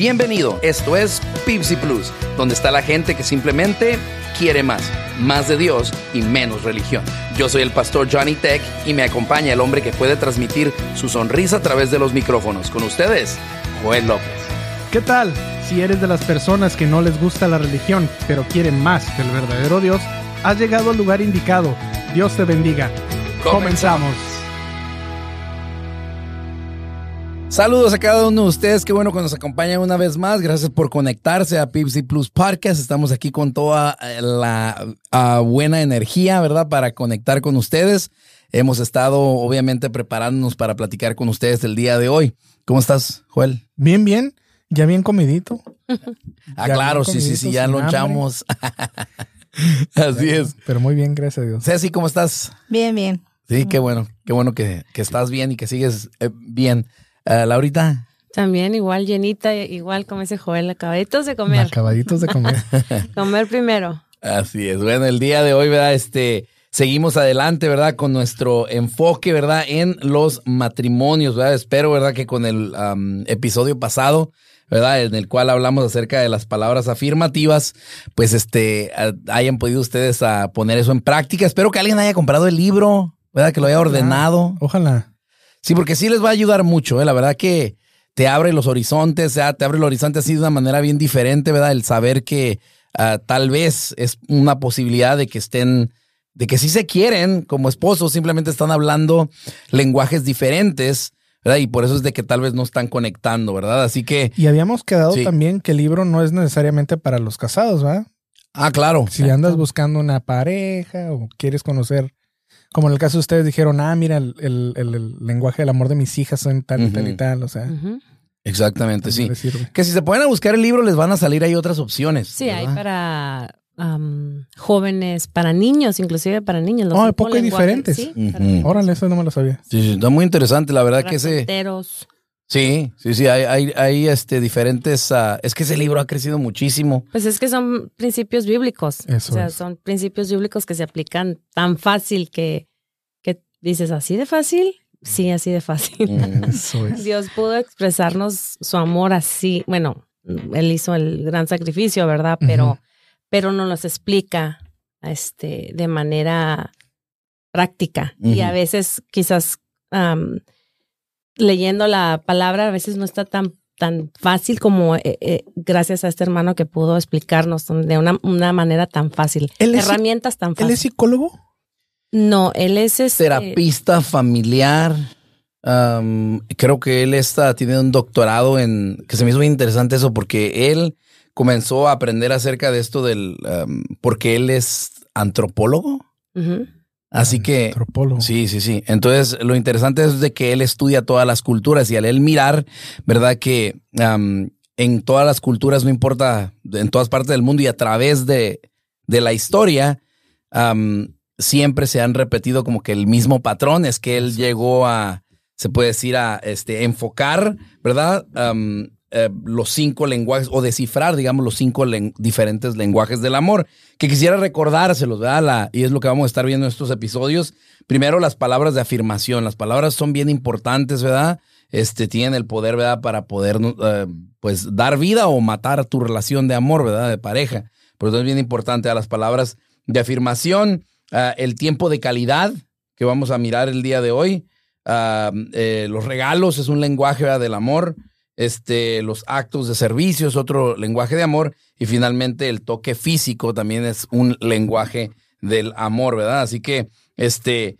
Bienvenido, esto es Pipsy Plus, donde está la gente que simplemente quiere más, más de Dios y menos religión. Yo soy el pastor Johnny Tech y me acompaña el hombre que puede transmitir su sonrisa a través de los micrófonos. Con ustedes, Joel López. ¿Qué tal? Si eres de las personas que no les gusta la religión, pero quieren más del verdadero Dios, has llegado al lugar indicado. Dios te bendiga. Comenzamos. Saludos a cada uno de ustedes, qué bueno que nos acompañan una vez más. Gracias por conectarse a Pipsy Plus Podcast. Estamos aquí con toda eh, la uh, buena energía, ¿verdad? Para conectar con ustedes. Hemos estado, obviamente, preparándonos para platicar con ustedes el día de hoy. ¿Cómo estás, Joel? Bien, bien. Ya bien comidito. ah, ya claro, sí, sí, sí, ya lonchamos. Así es. Pero muy bien, gracias a Dios. Ceci, ¿cómo estás? Bien, bien. Sí, qué bueno, qué bueno que, que estás bien y que sigues eh, bien. Uh, Laurita. También igual llenita, igual como ese Joel, acabaditos de comer. Acabaditos de comer. comer primero. Así es. Bueno, el día de hoy, ¿verdad? Este, seguimos adelante, ¿verdad? Con nuestro enfoque, ¿verdad? En los matrimonios, ¿verdad? Espero, ¿verdad? Que con el um, episodio pasado, ¿verdad? En el cual hablamos acerca de las palabras afirmativas, pues este, hayan podido ustedes a poner eso en práctica. Espero que alguien haya comprado el libro, ¿verdad? Que lo haya ordenado. Ojalá. Sí, porque sí les va a ayudar mucho, ¿eh? La verdad que te abre los horizontes, ¿eh? te abre el horizonte así de una manera bien diferente, ¿verdad? El saber que uh, tal vez es una posibilidad de que estén, de que sí se quieren como esposos, simplemente están hablando lenguajes diferentes, ¿verdad? Y por eso es de que tal vez no están conectando, ¿verdad? Así que... Y habíamos quedado sí. también que el libro no es necesariamente para los casados, ¿verdad? Ah, claro. Si andas buscando una pareja o quieres conocer como en el caso de ustedes dijeron, ah, mira, el, el, el, el lenguaje del amor de mis hijas son tal y uh -huh. tal y tal, o sea. Uh -huh. Exactamente, sí. Que si se ponen a buscar el libro les van a salir ahí otras opciones. Sí, ¿verdad? hay para um, jóvenes, para niños, inclusive para niños. Los oh, poco diferentes. ¿sí? Uh -huh. Órale, eso no me lo sabía. Sí, sí, está muy interesante, la verdad que ese... Sí, sí, sí, hay, hay, hay este, diferentes... Uh, es que ese libro ha crecido muchísimo. Pues es que son principios bíblicos. Eso o sea, es. son principios bíblicos que se aplican tan fácil que, que dices, ¿así de fácil? Sí, así de fácil. Mm, eso es. Dios pudo expresarnos su amor así. Bueno, Él hizo el gran sacrificio, ¿verdad? Pero, uh -huh. pero no nos explica este, de manera práctica. Uh -huh. Y a veces quizás... Um, leyendo la palabra a veces no está tan, tan fácil como eh, eh, gracias a este hermano que pudo explicarnos de una, una manera tan fácil. ¿Él es, Herramientas tan fáciles. ¿Él es psicólogo? No, él es este... terapista familiar. Um, creo que él está, tiene un doctorado en, que se me hizo muy interesante eso, porque él comenzó a aprender acerca de esto del, um, porque él es antropólogo. Uh -huh. Así que. Antropólogo. Sí, sí, sí. Entonces, lo interesante es de que él estudia todas las culturas y al él mirar, ¿verdad? Que um, en todas las culturas, no importa, en todas partes del mundo y a través de, de la historia, um, siempre se han repetido como que el mismo patrón. Es que él llegó a, se puede decir, a este, enfocar, ¿verdad? Um, eh, los cinco lenguajes o descifrar, digamos, los cinco diferentes lenguajes del amor. Que quisiera recordárselos, ¿verdad? Y es lo que vamos a estar viendo en estos episodios. Primero, las palabras de afirmación. Las palabras son bien importantes, ¿verdad? Este, tienen el poder, ¿verdad? Para poder, eh, pues, dar vida o matar tu relación de amor, ¿verdad? De pareja. Por eso es bien importante a las palabras de afirmación. Uh, el tiempo de calidad que vamos a mirar el día de hoy. Uh, eh, los regalos es un lenguaje ¿verdad? del amor este, los actos de servicio es otro lenguaje de amor y finalmente el toque físico también es un lenguaje del amor, ¿verdad? Así que, este,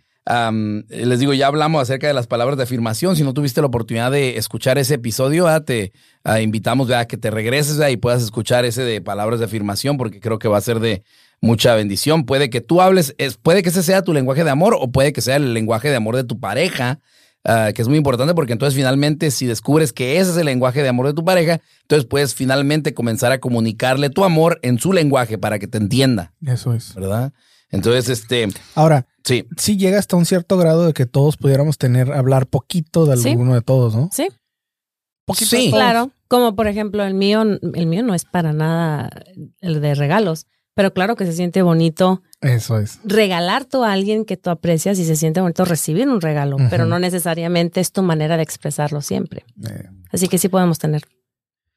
les digo, ya hablamos acerca de las palabras de afirmación. Si no tuviste la oportunidad de escuchar ese episodio, ¿verdad? te uh, invitamos a que te regreses ¿verdad? y puedas escuchar ese de palabras de afirmación porque creo que va a ser de mucha bendición. Puede que tú hables, es, puede que ese sea tu lenguaje de amor o puede que sea el lenguaje de amor de tu pareja. Uh, que es muy importante porque entonces finalmente si descubres que ese es el lenguaje de amor de tu pareja, entonces puedes finalmente comenzar a comunicarle tu amor en su lenguaje para que te entienda. Eso es. ¿Verdad? Entonces, este... Ahora, sí. sí llega hasta un cierto grado de que todos pudiéramos tener, hablar poquito de alguno ¿Sí? de todos, ¿no? Sí. Poquito Sí. de todos. Claro. Como por ejemplo el mío, el mío no es para nada el de regalos, pero claro que se siente bonito Eso es. regalar tú a alguien que tú aprecias y se siente bonito recibir un regalo, pero no necesariamente es tu manera de expresarlo siempre. Eh, Así que sí podemos tener.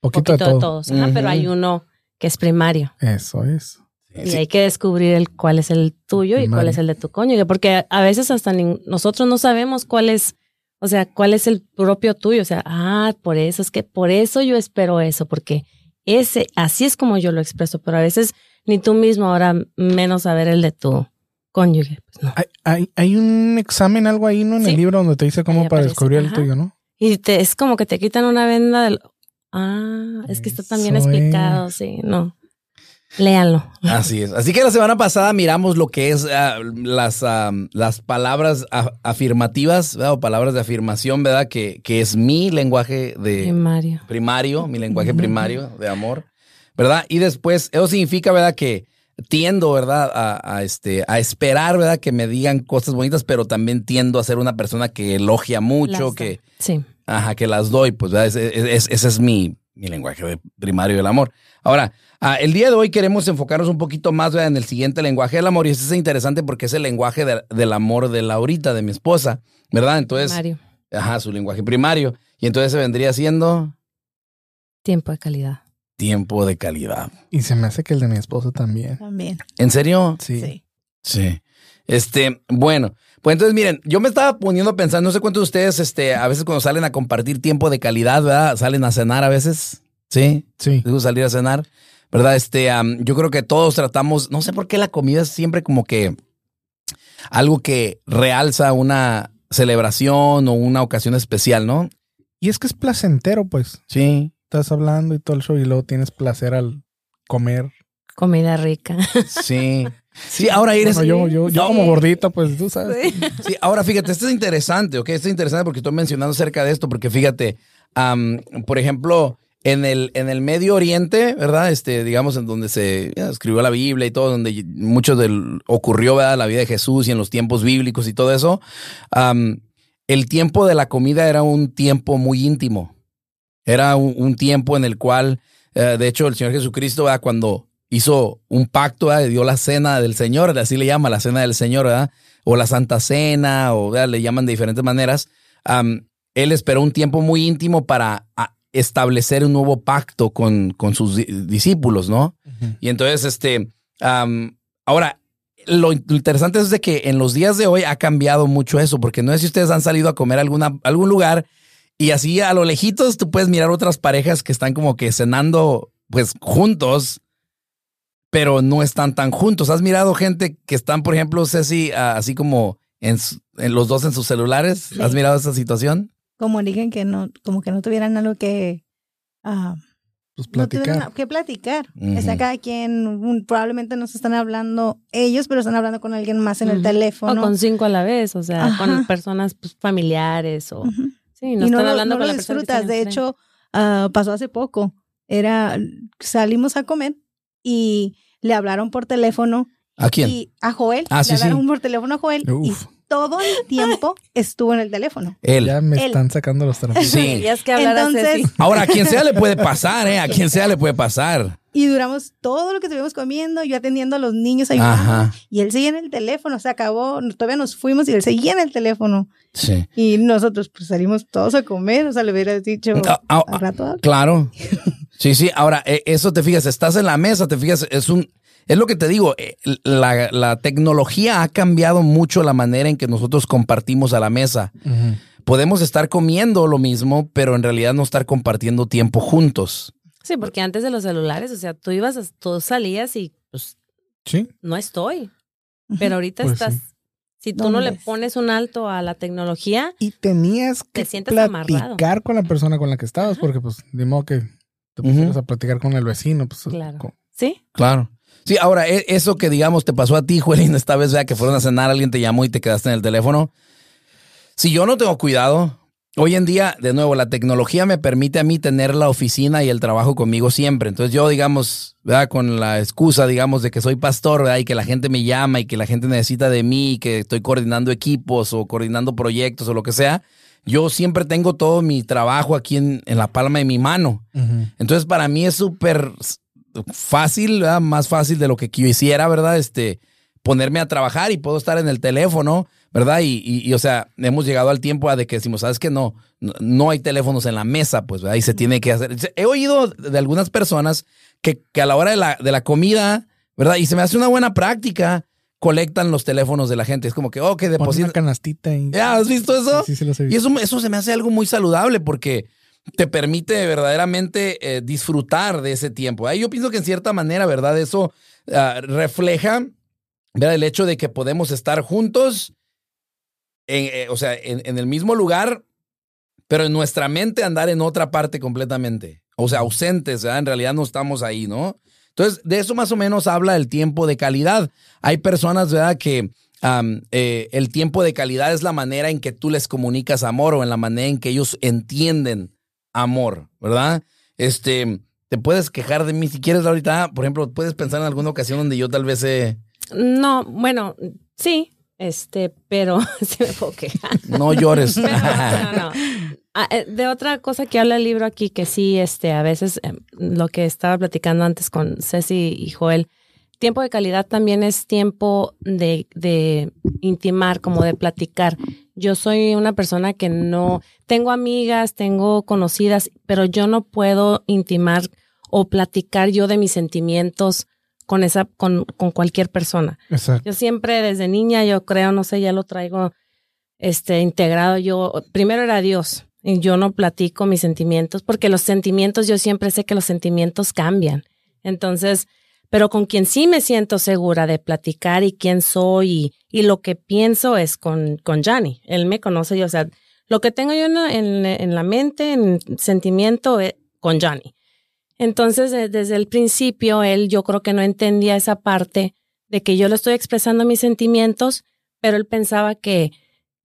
Poquito, poquito de de, todo. todos. Ajá, Pero hay uno que es primario. Eso es. Y hay que descubrir el, cuál es el tuyo y cuál es el de tu cónyuge, porque a veces hasta ni- nosotros no sabemos cuál es, o sea, cuál es el propio tuyo. O sea, ah, por eso es que por eso yo espero eso, porque ese, así es como yo lo expreso, pero a veces ni tú mismo ahora menos saber el de tu cónyuge. Pues no. Hay, hay, hay un examen, algo ahí, ¿no? En el libro donde te dice cómo Ahí para aparece, descubrir el tuyo, ¿no? Y te, es como que te quitan una venda del, ah, es que está también Eso explicado, es. sí, no. Léanlo. Así es. Así que la semana pasada miramos lo que es ah, las, ah, las palabras afirmativas, ¿verdad? o palabras de afirmación, ¿verdad? Que, que es mi lenguaje de Primario. primario, mi lenguaje primario de amor, ¿verdad? Y después, eso significa, ¿verdad? Que tiendo, ¿verdad? A, a, este, a esperar, ¿verdad? Que me digan cosas bonitas, pero también tiendo a ser una persona que elogia mucho, Las- que, Sí. Ajá, que las doy, pues ¿verdad? Ese, es- ese es mi, mi lenguaje de- primario del amor. Ahora, ah, el día de hoy queremos enfocarnos un poquito más ¿verdad? en el siguiente lenguaje del amor y este es interesante porque es el lenguaje de- del amor de Laurita, de mi esposa, ¿verdad? Entonces, Primario. ajá, su lenguaje primario. Y entonces se vendría siendo Tiempo de calidad. Tiempo de calidad. Y se me hace que el de mi esposo también. También. ¿En serio? Sí. Sí. Sí. Este, bueno, pues entonces miren, yo me estaba poniendo a pensar, no sé cuántos de ustedes, este, a veces cuando salen a compartir tiempo de calidad, ¿verdad? Salen a cenar a veces, ¿sí? Sí. Les gusta salir a cenar, ¿verdad? Este, yo creo que todos tratamos, no sé por qué la comida es siempre como que algo que realza una celebración o una ocasión especial, ¿no? Y es que es placentero, pues. Sí. Estás hablando y todo el show y luego tienes placer al comer. Comida rica. Sí. Sí, ahora eres. Bueno, yo, yo, yo como gordita, pues tú sabes. Sí, ahora fíjate, esto es interesante, ¿ok? Esto es interesante porque estoy mencionando acerca de esto, porque fíjate, por ejemplo, en el, en el Medio Oriente, ¿verdad? Este, digamos, en donde se ya, escribió la Biblia y todo, donde mucho del ocurrió, ¿verdad? La vida de Jesús y en los tiempos bíblicos y todo eso, el tiempo de la comida era un tiempo muy íntimo. Era un, un tiempo en el cual, eh, de hecho, el Señor Jesucristo, ¿verdad? cuando hizo un pacto, ¿verdad? dio la cena del Señor, así le llama la cena del Señor, ¿verdad? o la Santa Cena, o le llaman de diferentes maneras. am, él esperó un tiempo muy íntimo para establecer un nuevo pacto con, con sus di- discípulos, ¿no? Y entonces, este, ahora, lo interesante es de que en los días de hoy ha cambiado mucho eso, porque no sé si ustedes han salido a comer a alguna, algún lugar y así a lo lejitos tú puedes mirar otras parejas que están como que cenando, pues juntos, pero no están tan juntos. ¿Has mirado gente que están, por ejemplo, Ceci, ah, así como en, su- en los dos en sus celulares? ¿Has mirado esa situación? Como digan que no, como que no tuvieran algo que, ah, Pues no tuvieran platicar. algo que platicar. Ujú. Está cada quien, un- probablemente no se están hablando ellos, pero están hablando con alguien más en el teléfono. O con cinco a la vez, o sea, Ajá. con personas pues, familiares o... Sí, no y no, están hablando no con lo que disfrutas. De hecho, ah, pasó hace poco. Era, salimos a comer y le hablaron por teléfono. ¿A quién? Y a Joel. Ah, le sí, sí. hablaron por teléfono a Joel. Uf. Y todo el tiempo estuvo en el teléfono. Él. Ya me Él. están sacando los trapitos. Sí. Querías que hablara Entonces-. Ahora, a quien sea le puede pasar, ¿eh? A quien sea le puede pasar. Y duramos todo lo que estuvimos comiendo, yo atendiendo a los niños ayudando. Ajá. Y él seguía en el teléfono, se acabó, todavía nos fuimos y él seguía en el teléfono. Sí. Y nosotros pues salimos todos a comer, o sea, le hubieras dicho Ah, ah, al rato. habla. Claro. Sí, sí. Ahora, eh, eso te fijas, estás en la mesa, te fijas, es un. Es lo que te digo, eh, la, la tecnología ha cambiado mucho la manera en que nosotros compartimos a la mesa. Podemos estar comiendo lo mismo, pero en realidad no estar compartiendo tiempo juntos. Sí, porque antes de los celulares, o sea, tú ibas, a- tú salías y pues Sí. no estoy. Pero ahorita Pues estás, sí. Si tú no ¿Dónde le es? pones un alto a la tecnología, Y tenías Te que sientes platicar amarrado. con la persona con la que estabas, porque pues de modo que te pusieras a platicar con el vecino. Pues, Claro. ¿sí? Claro. Sí, ahora, e- eso que digamos te pasó a ti, Juelín, esta vez, vea que fueron a cenar, alguien te llamó y te quedaste en el teléfono. Si yo no tengo cuidado, hoy en día, de nuevo, la tecnología me permite a mí tener la oficina y el trabajo conmigo siempre. Entonces yo, digamos, ¿verdad? con la excusa, digamos, de que soy pastor, ¿verdad? y que la gente me llama y que la gente necesita de mí, y que estoy coordinando equipos o coordinando proyectos o lo que sea, yo siempre tengo todo mi trabajo aquí en, en la palma de mi mano. Entonces, para mí es súper fácil, ¿verdad? más fácil de lo que yo hiciera, ¿verdad? Este, ponerme a trabajar y puedo estar en el teléfono, ¿verdad? Y, y, o sea, hemos llegado al tiempo a de que decimos, ¿sabes qué? No, no, hay teléfonos en la mesa, pues, ¿verdad? Y se tiene que hacer. He oído de algunas personas que, que a la hora de la, de la comida, ¿verdad? Y se me hace una buena práctica colectan los teléfonos de la gente. Es como que, oh, que depositan. una canastita. Y... ¿Ya has visto eso? Sí, sí, lo Y eso, eso se me hace algo muy saludable porque te permite verdaderamente eh, disfrutar de ese tiempo. Ahí yo pienso que en cierta manera, ¿verdad? Eso ah, refleja ¿verdad? el hecho de que podemos estar juntos, en, eh, o sea, en, el mismo lugar, pero en nuestra mente andar en otra parte completamente. O sea, ausentes, ¿verdad? En realidad no estamos ahí, ¿no? Entonces, de eso más o menos habla el tiempo de calidad. Hay personas, ¿verdad?, que eh, el tiempo de calidad es la manera en que tú les comunicas amor o en la manera en que ellos entienden amor, ¿verdad? Este, te puedes quejar de mí si quieres ahorita, por ejemplo, puedes pensar en alguna ocasión donde yo tal vez he... No, bueno, sí, este, pero sí me puedo quejar. No llores. no, no. Ah, eh, de otra cosa que habla el libro aquí, que sí, este, a veces em, lo que estaba platicando antes con Ceci y Joel, tiempo de calidad también es tiempo de, de intimar, como de platicar. Yo soy una persona que no, tengo amigas, tengo conocidas, pero yo no puedo intimar o platicar yo de mis sentimientos con esa, con, con cualquier persona. Yo siempre desde niña, yo creo, no sé, ya lo traigo este integrado. Yo, primero era Dios yo no platico mis sentimientos porque los sentimientos, yo siempre sé que los sentimientos cambian. Entonces, pero con quien sí me siento segura de platicar y quién soy y, lo que pienso es con, con Johnny. Él me conoce, yo, o sea, lo que tengo yo en, en, la mente, en sentimiento, es con Johnny. Entonces, desde el principio, él yo creo que no entendía esa parte de que yo le estoy expresando mis sentimientos, pero él pensaba que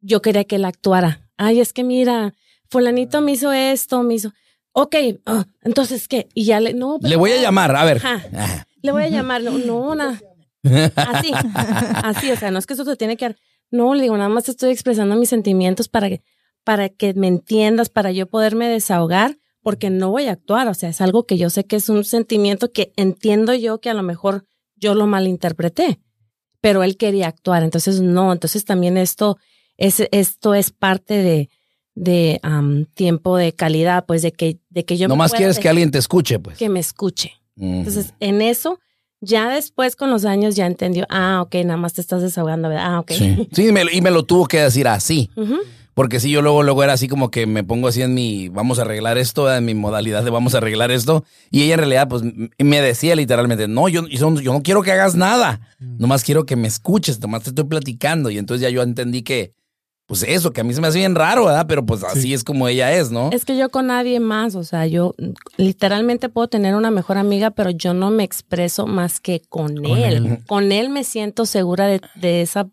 yo quería que él actuara. Ay, es que mira, fulanito me hizo esto, me hizo, ok, ah, entonces, ¿qué? Y ya le, no. le voy a llamar, a ver. Le voy a llamar, no, no, nada. Así, así, o sea, no es que eso te tiene que... No, le digo, nada más estoy expresando mis sentimientos para que, para que me entiendas, para yo poderme desahogar, porque no voy a actuar, o sea, es algo que yo sé que es un sentimiento que entiendo yo que a lo mejor yo lo malinterpreté, pero él quería actuar, entonces no, entonces también esto es, esto es parte de, de tiempo de calidad, pues de que, de que yo... No más quieres que alguien te escuche, pues. Que me escuche. Entonces, en eso, ya después con los años ya entendió, ah, ok, nada más te estás desahogando, ¿verdad? Ah, ok. Sí, y, me, lo tuvo que decir así. Porque si yo luego, luego era así como que me pongo así en mi, vamos a arreglar esto, en mi modalidad de vamos a arreglar esto. Y ella en realidad, pues, me decía literalmente, no, yo, yo no quiero que hagas nada. Nomás quiero que me escuches, nomás te estoy platicando. Y entonces ya yo entendí que, pues eso, que a mí se me hace bien raro, ¿verdad? Pero pues así es como ella es, ¿no? Es que yo con nadie más, o sea, yo literalmente puedo tener una mejor amiga, pero yo no me expreso más que con, él. Con él me siento segura de, esa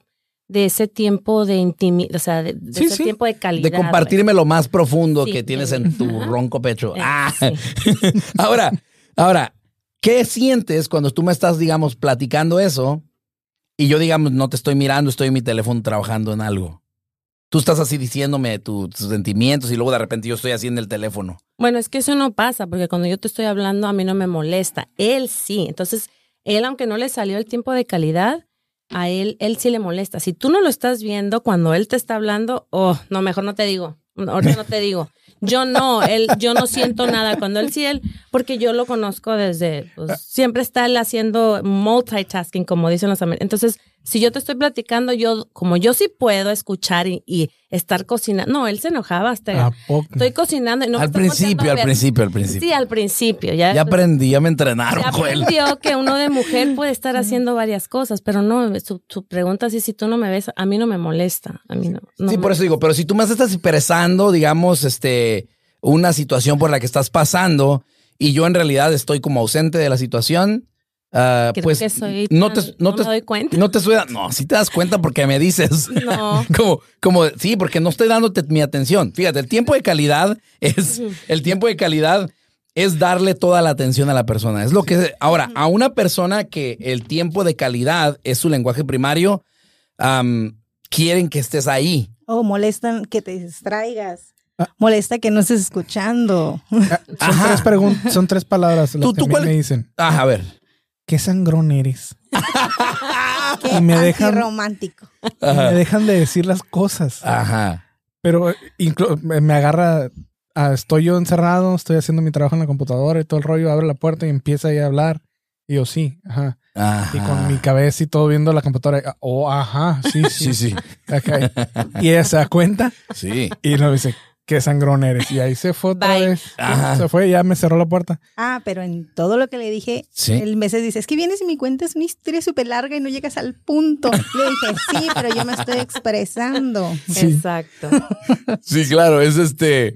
de ese tiempo de intimidad, o sea, de, ese tiempo de calidad. De compartirme lo más profundo que tienes en tu ronco pecho. Eh, ah. ahora, ahora, ¿qué sientes cuando tú me estás, digamos, platicando eso y yo, digamos, no te estoy mirando, estoy en mi teléfono trabajando en algo? Tú estás así diciéndome tus, sentimientos y luego de repente yo estoy así en el teléfono. Bueno, es que eso no pasa, porque cuando yo te estoy hablando a mí no me molesta. Él sí. Entonces, él, aunque no le salió el tiempo de calidad, a él, él sí le molesta. Si tú no lo estás viendo cuando él te está hablando, oh, no, mejor no te digo. Ahorita no te digo. Yo no, él, yo no siento nada cuando él sí, él, porque yo lo conozco desde, pues, siempre está él haciendo multitasking, como dicen los americanos. Entonces, si yo te estoy platicando, yo, como yo sí puedo escuchar y, estar cocinando. No, él se enojaba hasta. Estoy cocinando y no Al principio, al principio, al principio. Sí, al principio. Ya, ya aprendí, ya me entrenaron, ya aprendió que uno de mujer puede estar haciendo varias cosas, pero no, su, pregunta es si tú no me ves, a mí no me molesta. A mí no. sí, por eso digo, pero si tú me estás expresando, digamos, este, una situación por la que estás pasando y yo en realidad estoy como ausente de la situación Uh, pues no, te, no, te, doy cuenta. No te suena, no, si te das cuenta porque me dices. No. como, como, sí, porque no estoy dándote mi atención. Fíjate, el tiempo de calidad es, el tiempo de calidad es darle toda la atención a la persona. Es lo que, ahora, a una persona que el tiempo de calidad es su lenguaje primario, quieren que estés ahí. O molestan que te distraigas. Ah. Molesta que no estés escuchando. Ah, son, tres preguntas, son tres palabras las ¿Tú, que me dicen. Ah, a ver. ¿Qué sangrón eres? Qué Y me dejan- romántico. Y me dejan de decir las cosas. Ajá. Pero inclu- me agarra, ah, estoy yo encerrado, estoy haciendo mi trabajo en la computadora y todo el rollo, abre la puerta y empieza ahí a hablar. Y yo, sí, ajá. Ajá. Y con mi cabeza y todo viendo la computadora, ah, oh, ajá, sí, sí. Sí, sí. Y ella se da cuenta Sí. y nos dice, qué sangrón eres. Y ahí se fue otra Bye. vez. Ajá. Se fue y ya me cerró la puerta. Ah, pero en todo lo que le dije, Sí. el meses dice, es que vienes y mi cuenta es una historia súper larga y no llegas al punto. Le dije, sí, pero yo me estoy expresando. Sí. Exacto. Sí, claro, es este.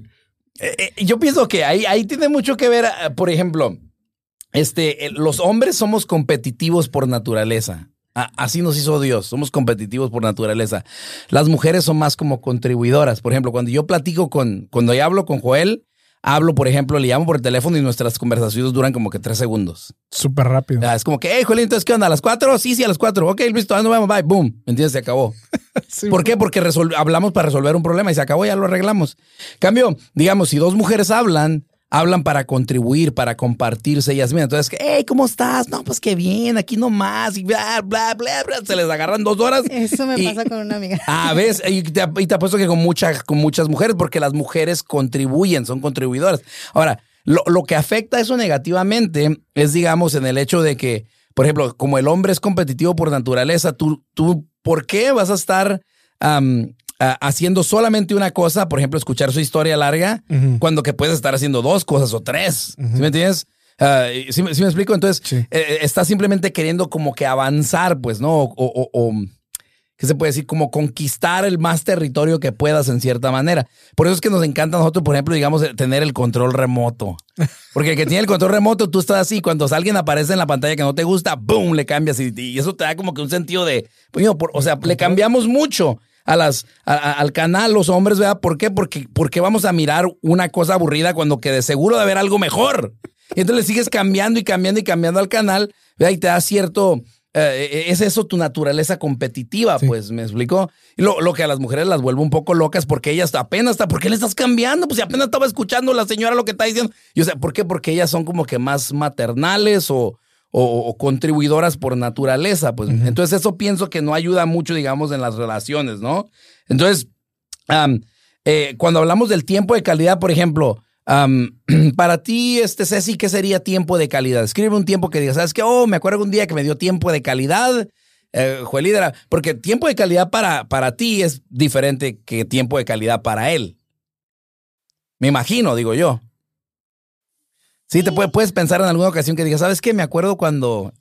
eh, eh, yo pienso que ahí, ahí tiene mucho que ver, eh, por ejemplo, este, los hombres somos competitivos por naturaleza. Así nos hizo Dios, somos competitivos por naturaleza. Las mujeres son más como contribuidoras. Por ejemplo, cuando yo platico con, cuando yo hablo con Joel, hablo, por ejemplo, le llamo por el teléfono y nuestras conversaciones duran como que tres segundos. Súper rápido. Ah, Es como que, hey, Joel, entonces, ¿qué onda? ¿A las cuatro? Sí, sí, a las cuatro. Ok, listo, nos vemos, bye, boom. ¿Me entiendes? Se acabó. Sí. ¿Por qué? Porque hablamos para resolver un problema y se acabó, ya lo arreglamos. Cambio, digamos, si dos mujeres hablan, hablan para contribuir, para compartirse ellas mismas. Entonces, hey, ¿cómo estás? No, pues qué bien, aquí nomás, y bla, bla, bla, bla. Se les agarran dos horas. Eso me Y- pasa con una amiga. Ah, ves, y te, y te apuesto que con, muchas con muchas mujeres, porque las mujeres contribuyen, son contribuidoras. Ahora, lo, lo que afecta eso negativamente es, digamos, en el hecho de que, por ejemplo, como el hombre es competitivo por naturaleza, tú, tú ¿por qué vas a estar a- haciendo solamente una cosa, por ejemplo, escuchar su historia larga, cuando que puedes estar haciendo dos cosas o tres? ¿Sí me entiendes? Ah, ¿sí, me- sí me explico? Entonces, Sí. eh, estás simplemente queriendo como que avanzar, pues, ¿no? O, o- o- ¿qué se puede decir? Como conquistar el más territorio que puedas en cierta manera. Por eso es que nos encanta a nosotros, por ejemplo, digamos, eh, tener el control remoto. Porque el que tiene el control remoto, tú estás así, cuando alguien aparece en la pantalla que no te gusta, ¡boom! Le cambias y, y eso te da como que un sentido de, pues, yo, por- o sea, le cambiamos mucho a las, a- a- al canal los hombres, ¿verdad? ¿Por qué? Porque, porque vamos a mirar una cosa aburrida cuando que de seguro de haber algo mejor. Y entonces le sigues cambiando y cambiando y cambiando al canal, ¿verdad? Y te da cierto, eh, es eso tu naturaleza competitiva, Sí. pues, ¿me explicó? Lo, lo que a las mujeres las vuelve un poco locas porque ellas apenas, está, ¿por qué le estás cambiando? Pues si apenas estaba escuchando la señora lo que está diciendo. Y o sea, ¿por qué? Porque ellas son como que más maternales o, o- o contribuidoras por naturaleza, pues. Entonces eso pienso que no ayuda mucho, digamos, en las relaciones, ¿no? Entonces, eh, cuando hablamos del tiempo de calidad, por ejemplo, para ti, este Ceci, ¿qué sería tiempo de calidad? Escribe un tiempo que digas, ¿sabes qué? Oh, me acuerdo un día que me dio tiempo de calidad. Eh, porque tiempo de calidad para, para ti es diferente que tiempo de calidad para él. Me imagino, digo yo. Sí, te puede- puedes pensar en alguna ocasión que digas, ¿sabes qué? Me acuerdo cuando.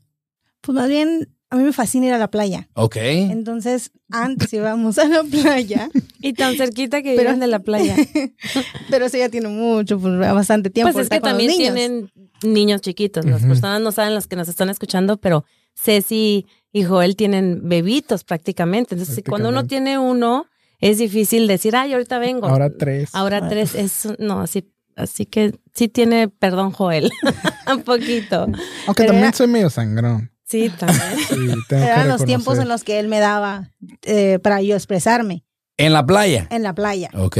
Pues más bien, a mí me fascina ir a la playa. Ok. Entonces, antes íbamos a la playa, Y tan cerquita que Pero- de la playa. pero eso ya tiene mucho, pues, bastante tiempo. Pues es que también niños. tienen niños chiquitos. Las personas no saben los que nos están escuchando, pero Ceci y Joel tienen bebitos prácticamente. Entonces, cuando uno tiene uno, es difícil decir, ay, ahorita vengo. Ahora tres. Ahora tres es, no, así, así que sí tiene perdón, Joel. Un poquito. Aunque pero también era- soy medio sangrón. Sí, también. Sí, Eran los tiempos en los que él me daba eh, para yo expresarme En la playa. en la playa. Ok.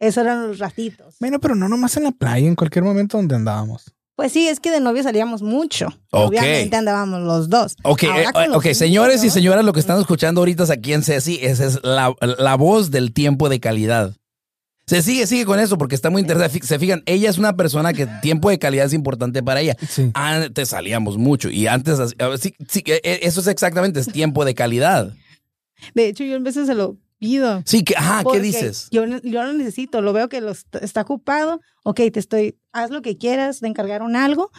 Esos eran los ratitos. Bueno, pero no nomás en la playa, en cualquier momento donde andábamos. Pues sí, es que de novio salíamos mucho. Ok. Obviamente andábamos los dos. Ok, eh, con los ok, señores y señoras, lo que están escuchando ahorita aquí en Ceci, esa es la, la voz del tiempo de calidad. Se sigue, sigue con eso porque está muy interesante. Se fijan, ella es una persona que tiempo de calidad es importante para ella. Sí. Antes salíamos mucho y antes, sí, sí, eh, eh, eso es exactamente, es tiempo de calidad. De hecho, yo a veces se lo pido. Sí, que, ajá, ¿qué dices? Yo, yo lo necesito, lo veo que está ocupado. Ok, te estoy, haz lo que quieras, te encargaron algo,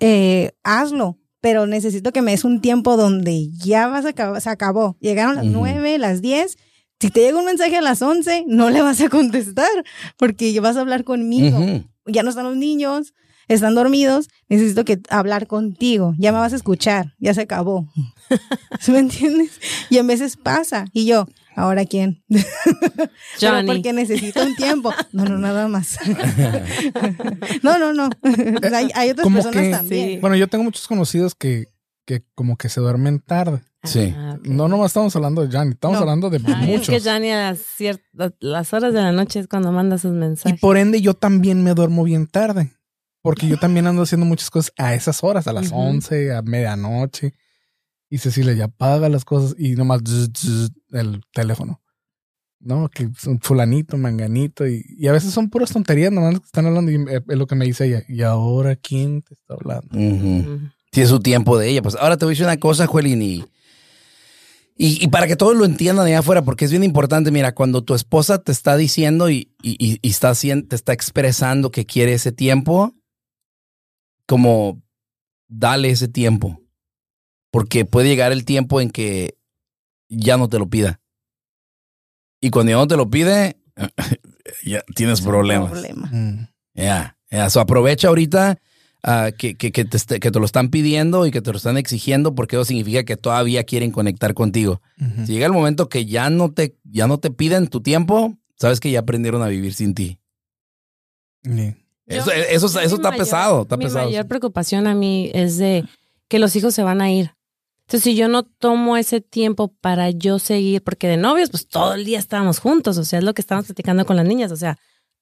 eh, hazlo. Pero necesito que me des un tiempo donde ya vas a acabar, se acabó. Llegaron las nueve, las diez. Si te llega un mensaje a las once, no le vas a contestar porque vas a hablar conmigo. Ya no están los niños, están dormidos. Necesito que hablar contigo. Ya me vas a escuchar. Ya se acabó. ¿Sí me entiendes? Y a veces pasa. Y yo, ¿ahora quién? Pero Johnny. porque necesito un tiempo. No, no, nada más. no, no, no. hay, hay otras Como personas que- también. Sí. Bueno, yo tengo muchos conocidos que, que como que se duermen tarde. Sí. Ah, ok. No nomás estamos hablando de Johnny, estamos No. hablando de Ay, es muchos. que Johnny a las, ciertas, las horas de la noche es cuando manda sus Y mensajes. por ende yo también me duermo bien tarde. Porque yo también ando haciendo muchas cosas a esas horas, a las Ujú. 11, a medianoche. Y Cecilia ya paga las cosas y nomás zzz, zzz, el teléfono. No, que son fulanito, manganito. Y, y a veces son puras tonterías nomás que están hablando. Y eh, es lo que me dice ella. ¿Y ahora quién te está hablando? Ujú. Ujú. Tiene su tiempo de ella. Pues ahora te voy a decir una cosa, Juelín, y, y, y para que todos lo entiendan allá afuera, porque es bien importante, mira, cuando tu esposa te está diciendo y, y, y- y está haciendo, te está expresando que quiere ese tiempo, como dale ese tiempo. Porque puede llegar el tiempo en que ya no te lo pida. Y cuando ya no te lo pide, ya tienes problemas. Problema. Mm. Ya, ya. So, aprovecha ahorita ah, que, que, que te, esté- que te lo están pidiendo y que te lo están exigiendo porque eso significa que todavía quieren conectar contigo. Ujú. Si llega el momento que ya no te, ya no te piden tu tiempo, sabes que ya aprendieron a vivir sin ti. Sí. Eso, Yo- eso, eso mi está mayor- pesado, está mi pesado. mayor preocupación a mí es de que los hijos se van a ir. Entonces, si yo no tomo ese tiempo para yo seguir, porque de novios, pues todo el día estábamos juntos, o sea, es lo que estábamos platicando con las niñas, o sea,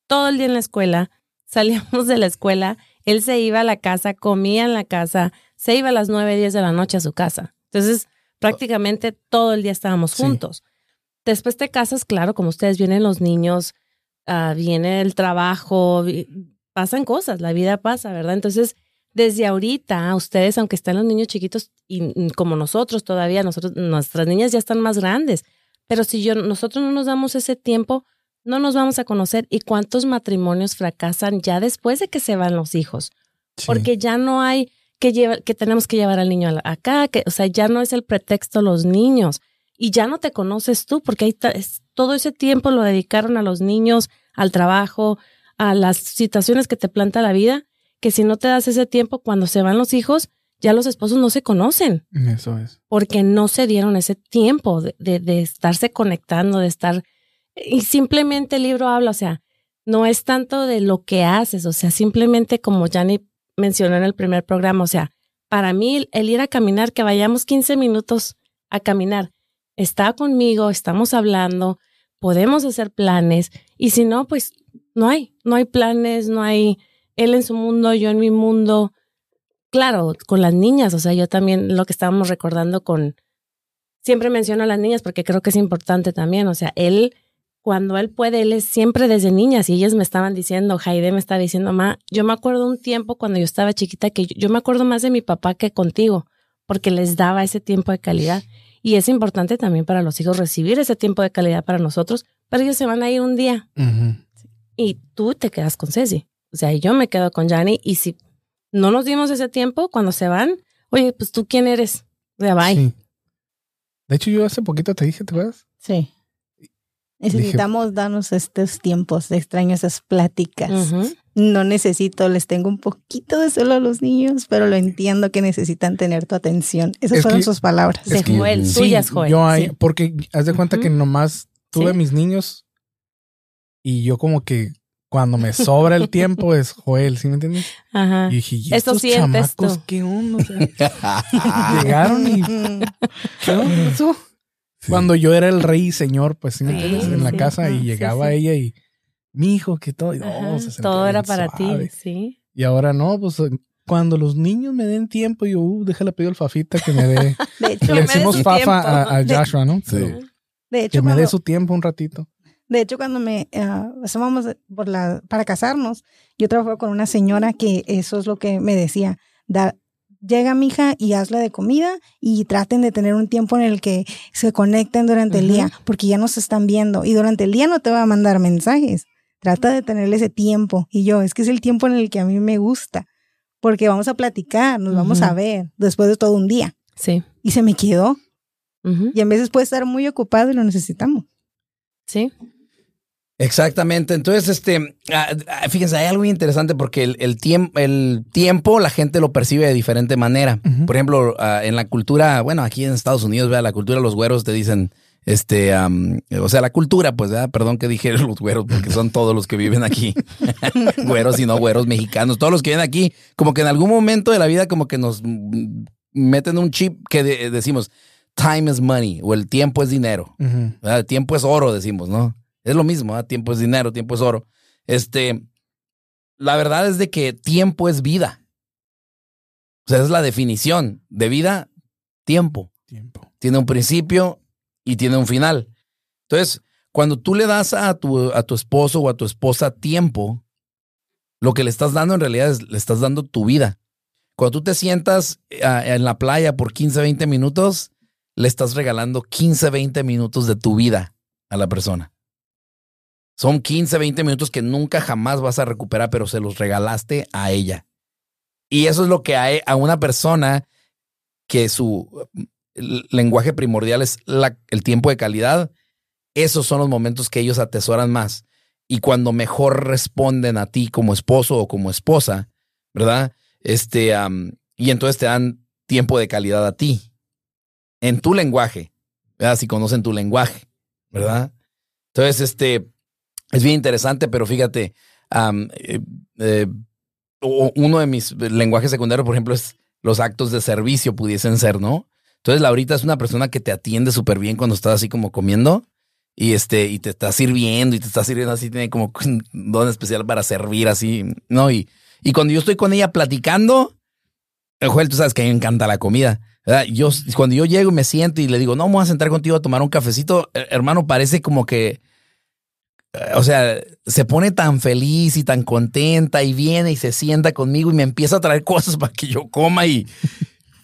todo el día en la escuela, salíamos de la escuela, él se iba a la casa, comía en la casa, se iba a las 9, 10 de la noche a su casa. Entonces, prácticamente todo el día estábamos Sí. juntos. Después te casas, claro, como ustedes vienen los niños, ah, viene el trabajo, vi- pasan cosas, la vida pasa, ¿verdad? Entonces, desde ahorita, ustedes, aunque están los niños chiquitos y como nosotros todavía, nosotros, nuestras niñas ya están más grandes, pero si yo, nosotros no nos damos ese tiempo, no nos vamos a conocer. ¿Y cuántos matrimonios fracasan ya después de que se van los hijos? Sí. Porque ya no hay que llevar, que tenemos que llevar al niño acá, que, o sea, ya no es el pretexto los niños y ya no te conoces tú, porque ahí es- todo ese tiempo lo dedicaron a los niños, al trabajo, a las situaciones que te planta la vida, que si no te das ese tiempo cuando se van los hijos, ya los esposos no se conocen Eso es. porque no se dieron ese tiempo de, de- de estarse conectando, de estar... Y simplemente el libro habla, o sea, no es tanto de lo que haces, o sea, simplemente como Jani mencionó en el primer programa, o sea, para mí el, ir a caminar, que vayamos 15 minutos a caminar, está conmigo, estamos hablando, podemos hacer planes, y si no, pues no hay, no hay planes, no hay él en su mundo, yo en mi mundo, claro, con las niñas, o sea, yo también lo que estábamos recordando con, siempre menciono a las niñas porque creo que es importante también, o sea, él, cuando él puede, él es siempre desde niñas y ellas me estaban diciendo, Jaide me estaba diciendo, ma, yo me acuerdo un tiempo cuando yo estaba chiquita que yo, yo me acuerdo más de mi papá que contigo, porque les daba ese tiempo de calidad. Y es importante también para los hijos recibir ese tiempo de calidad para nosotros, pero ellos se van a ir un día y tú te quedas con Ceci. O sea, yo me quedo con Jani y si no nos dimos ese tiempo cuando se van, oye, pues tú quién eres. O sea, bye. Sí. De hecho, yo hace poquito te dije, ¿te acuerdas? Sí. Necesitamos darnos estos tiempos de extraño esas pláticas. No necesito, les tengo un poquito de celo a los niños, pero lo entiendo que necesitan tener tu atención. Esas Es fueron que- sus palabras. De Es que- Joel, Sí, tuyas, Joel. Yo hay, Sí. porque haz de cuenta que nomás tuve Sí. mis niños y yo como que cuando me sobra el tiempo es Joel, ¿sí me entiendes? Ajá. Y dije, ¿y Esto estos sientes chamacos tú. qué onda? O sea, llegaron y ¿qué onda Cuando yo era el rey y señor, pues sí entiendes, en la sí. casa y Sí, llegaba sí. ella y mi hijo que todo, y, no, Ajá, se sentía Todo era para suave. ti, sí. Y ahora no, pues cuando los niños me den tiempo, yo, uh, déjale pedir al Fafita que me dé. De hecho, que me le dé decimos su Fafa tiempo. a, Joshua, ¿no? Sí. De Que hecho, me dé su tiempo un ratito. de hecho, cuando me ah, asomábamos por la, para casarnos, yo trabajaba con una señora que eso es lo que me decía. Da, llega mi hija y hazle de comida y traten de tener un tiempo en el que se conecten durante el día, porque ya nos están viendo y durante el día no te va a mandar mensajes. Trata de tenerle ese tiempo. Y yo, es que es el tiempo en el que a mí me gusta, porque vamos a platicar, nos vamos a ver después de todo un día. Sí. Y se me quedó. Y en veces puede estar muy ocupado y lo necesitamos. Sí. Exactamente. Entonces, este, ah, ah, fíjense, hay algo muy interesante porque el, el, tiemp- el tiempo la gente lo percibe de diferente manera. Por ejemplo, ah, en la cultura, bueno, aquí en Estados Unidos, ¿verdad? la cultura de los güeros te dicen, este, o sea, la cultura, pues, ¿verdad? perdón que dije los güeros, porque son todos los que viven aquí. güeros y no güeros mexicanos, todos los que viven aquí, como que en algún momento de la vida, como que nos meten un chip que de- decimos, time is money, o el tiempo es dinero. El tiempo es oro, decimos, ¿no? Es lo mismo, ¿verdad? Tiempo es dinero, tiempo es oro. Este, la verdad es de que tiempo es vida. O sea, es la definición de vida, tiempo. Tiempo. Tiene un principio y tiene un final. Entonces, cuando tú le das a tu, a tu esposo o a tu esposa tiempo, lo que le estás dando en realidad es le estás dando tu vida. Cuando tú te sientas ah, en la playa por 15, 20 minutos, le estás regalando 15, 20 minutos de tu vida a la persona. Son 15, 20 minutos que nunca jamás vas a recuperar, pero se los regalaste a ella. Y eso es lo que hay a una persona que su lenguaje primordial es el tiempo de calidad. Esos son los momentos que ellos atesoran más. Y cuando mejor responden a ti como esposo o como esposa, ¿verdad? Este, y entonces te dan tiempo de calidad a ti. En tu lenguaje, ¿verdad? Si conocen tu lenguaje, ¿verdad? Entonces, este, es bien interesante, pero fíjate, eh, eh, uno de mis lenguajes secundarios, por ejemplo, es los actos de servicio pudiesen ser, ¿no? Entonces, Laurita es una persona que te atiende súper bien cuando estás así como comiendo y este, y te está sirviendo y te está sirviendo así, tiene como un don especial para servir así, ¿no? Y, y cuando yo estoy con ella platicando, Joel, tú sabes que a mí me encanta la comida. Yo, cuando yo llego y me siento y le digo, no, voy a sentar contigo a tomar un cafecito, hermano, parece como que o sea, se pone tan feliz y tan contenta y viene y se sienta conmigo y me empieza a traer cosas para que yo coma y,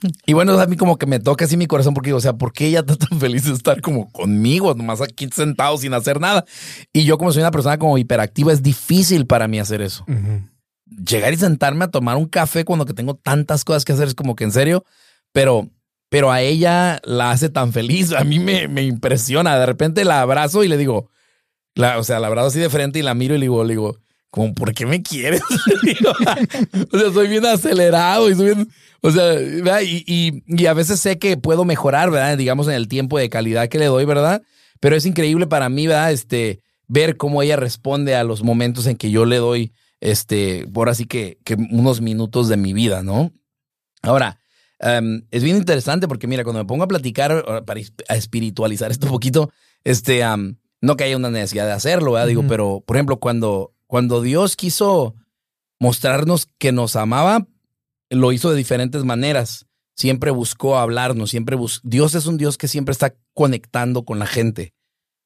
y bueno, a mí como que me toca así mi corazón porque, o sea, ¿por qué ella está tan feliz de estar como conmigo, nomás aquí sentado sin hacer nada? Y yo como soy una persona como hiperactiva, es difícil para mí hacer eso. Llegar y sentarme a tomar un café cuando que tengo tantas cosas que hacer es como que en serio, pero, pero a ella la hace tan feliz, a mí me, me impresiona. De repente la abrazo y le digo, la, o sea, la verdad así de frente y la miro y le digo, digo, como, ¿por qué me quieres? o sea, soy bien acelerado y soy bien, o sea, y, y, a veces sé que puedo mejorar, ¿verdad? Digamos, en el tiempo de calidad que le doy, ¿verdad? Pero es increíble para mí, ¿verdad? Este, ver cómo ella responde a los momentos en que yo le doy, este, por así que, que unos minutos de mi vida, ¿no? Ahora, um, es bien interesante porque, mira, cuando me pongo a platicar, para espiritualizar esto un poquito, este, no que haya una necesidad de hacerlo, ¿verdad? Digo, pero por ejemplo, cuando, cuando Dios quiso mostrarnos que nos amaba, lo hizo de diferentes maneras. Siempre buscó hablarnos, siempre Dios es un Dios que siempre está conectando con la gente.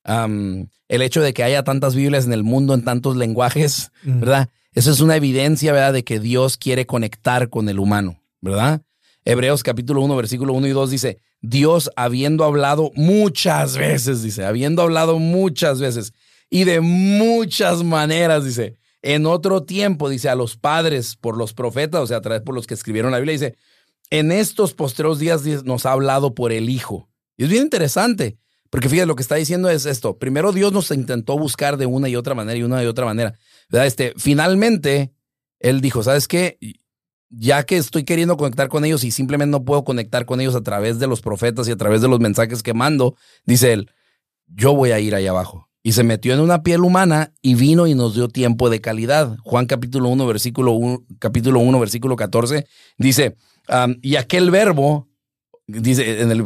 el hecho de que haya tantas Biblias en el mundo en tantos lenguajes, ¿verdad? Eso es una evidencia, ¿verdad? De que Dios quiere conectar con el humano, ¿verdad? Hebreos capítulo 1, versículo 1 y 2 dice, Dios habiendo hablado muchas veces, dice, habiendo hablado muchas veces y de muchas maneras, dice, en otro tiempo, dice, a los padres por los profetas, o sea, a través por los que escribieron la Biblia, dice, en estos postreros días nos ha hablado por el Hijo. Y es bien interesante, porque fíjate, lo que está diciendo es esto. Primero Dios nos intentó buscar de una y otra manera y una y otra manera. Este, finalmente, Él dijo, ¿sabes qué? Ya que estoy queriendo conectar con ellos y simplemente no puedo conectar con ellos a través de los profetas y a través de los mensajes que mando, dice él, yo voy a ir allá abajo. Y se metió en una piel humana y vino y nos dio tiempo de calidad. Juan capítulo 1, versículo 1, capítulo 1, versículo 14, dice, y aquel verbo, dice en el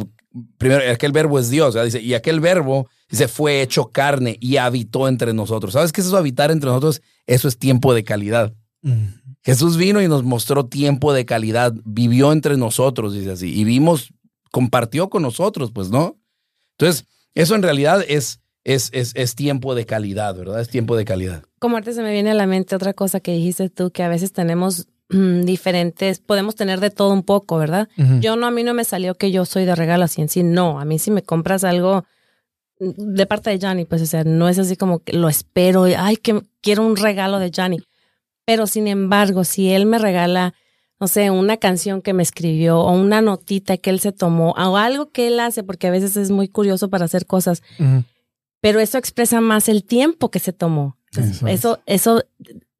primero, aquel verbo es Dios, dice, y aquel verbo, dice, fue hecho carne y habitó entre nosotros. ¿Sabes qué es eso, habitar entre nosotros? Eso es tiempo de calidad. Jesús vino y nos mostró tiempo de calidad, vivió entre nosotros, dice así, y vimos, compartió con nosotros, pues, ¿no? Entonces, eso en realidad es, es, es, es tiempo de calidad, ¿verdad? Es tiempo de calidad. Como antes se me viene a la mente otra cosa que dijiste tú, que a veces tenemos mm, diferentes, podemos tener de todo un poco, ¿verdad? Yo no, a mí no me salió que yo soy de regalo así en sí, no, a mí si me compras algo mm, de parte de Johnny, pues, o sea, no es así como que lo espero, ay, que quiero un regalo de Johnny. Pero sin embargo, si él me regala, no sé, una canción que me escribió o una notita que él se tomó o algo que él hace, porque a veces es muy curioso para hacer cosas, pero eso expresa más el tiempo que se tomó. eso, eso,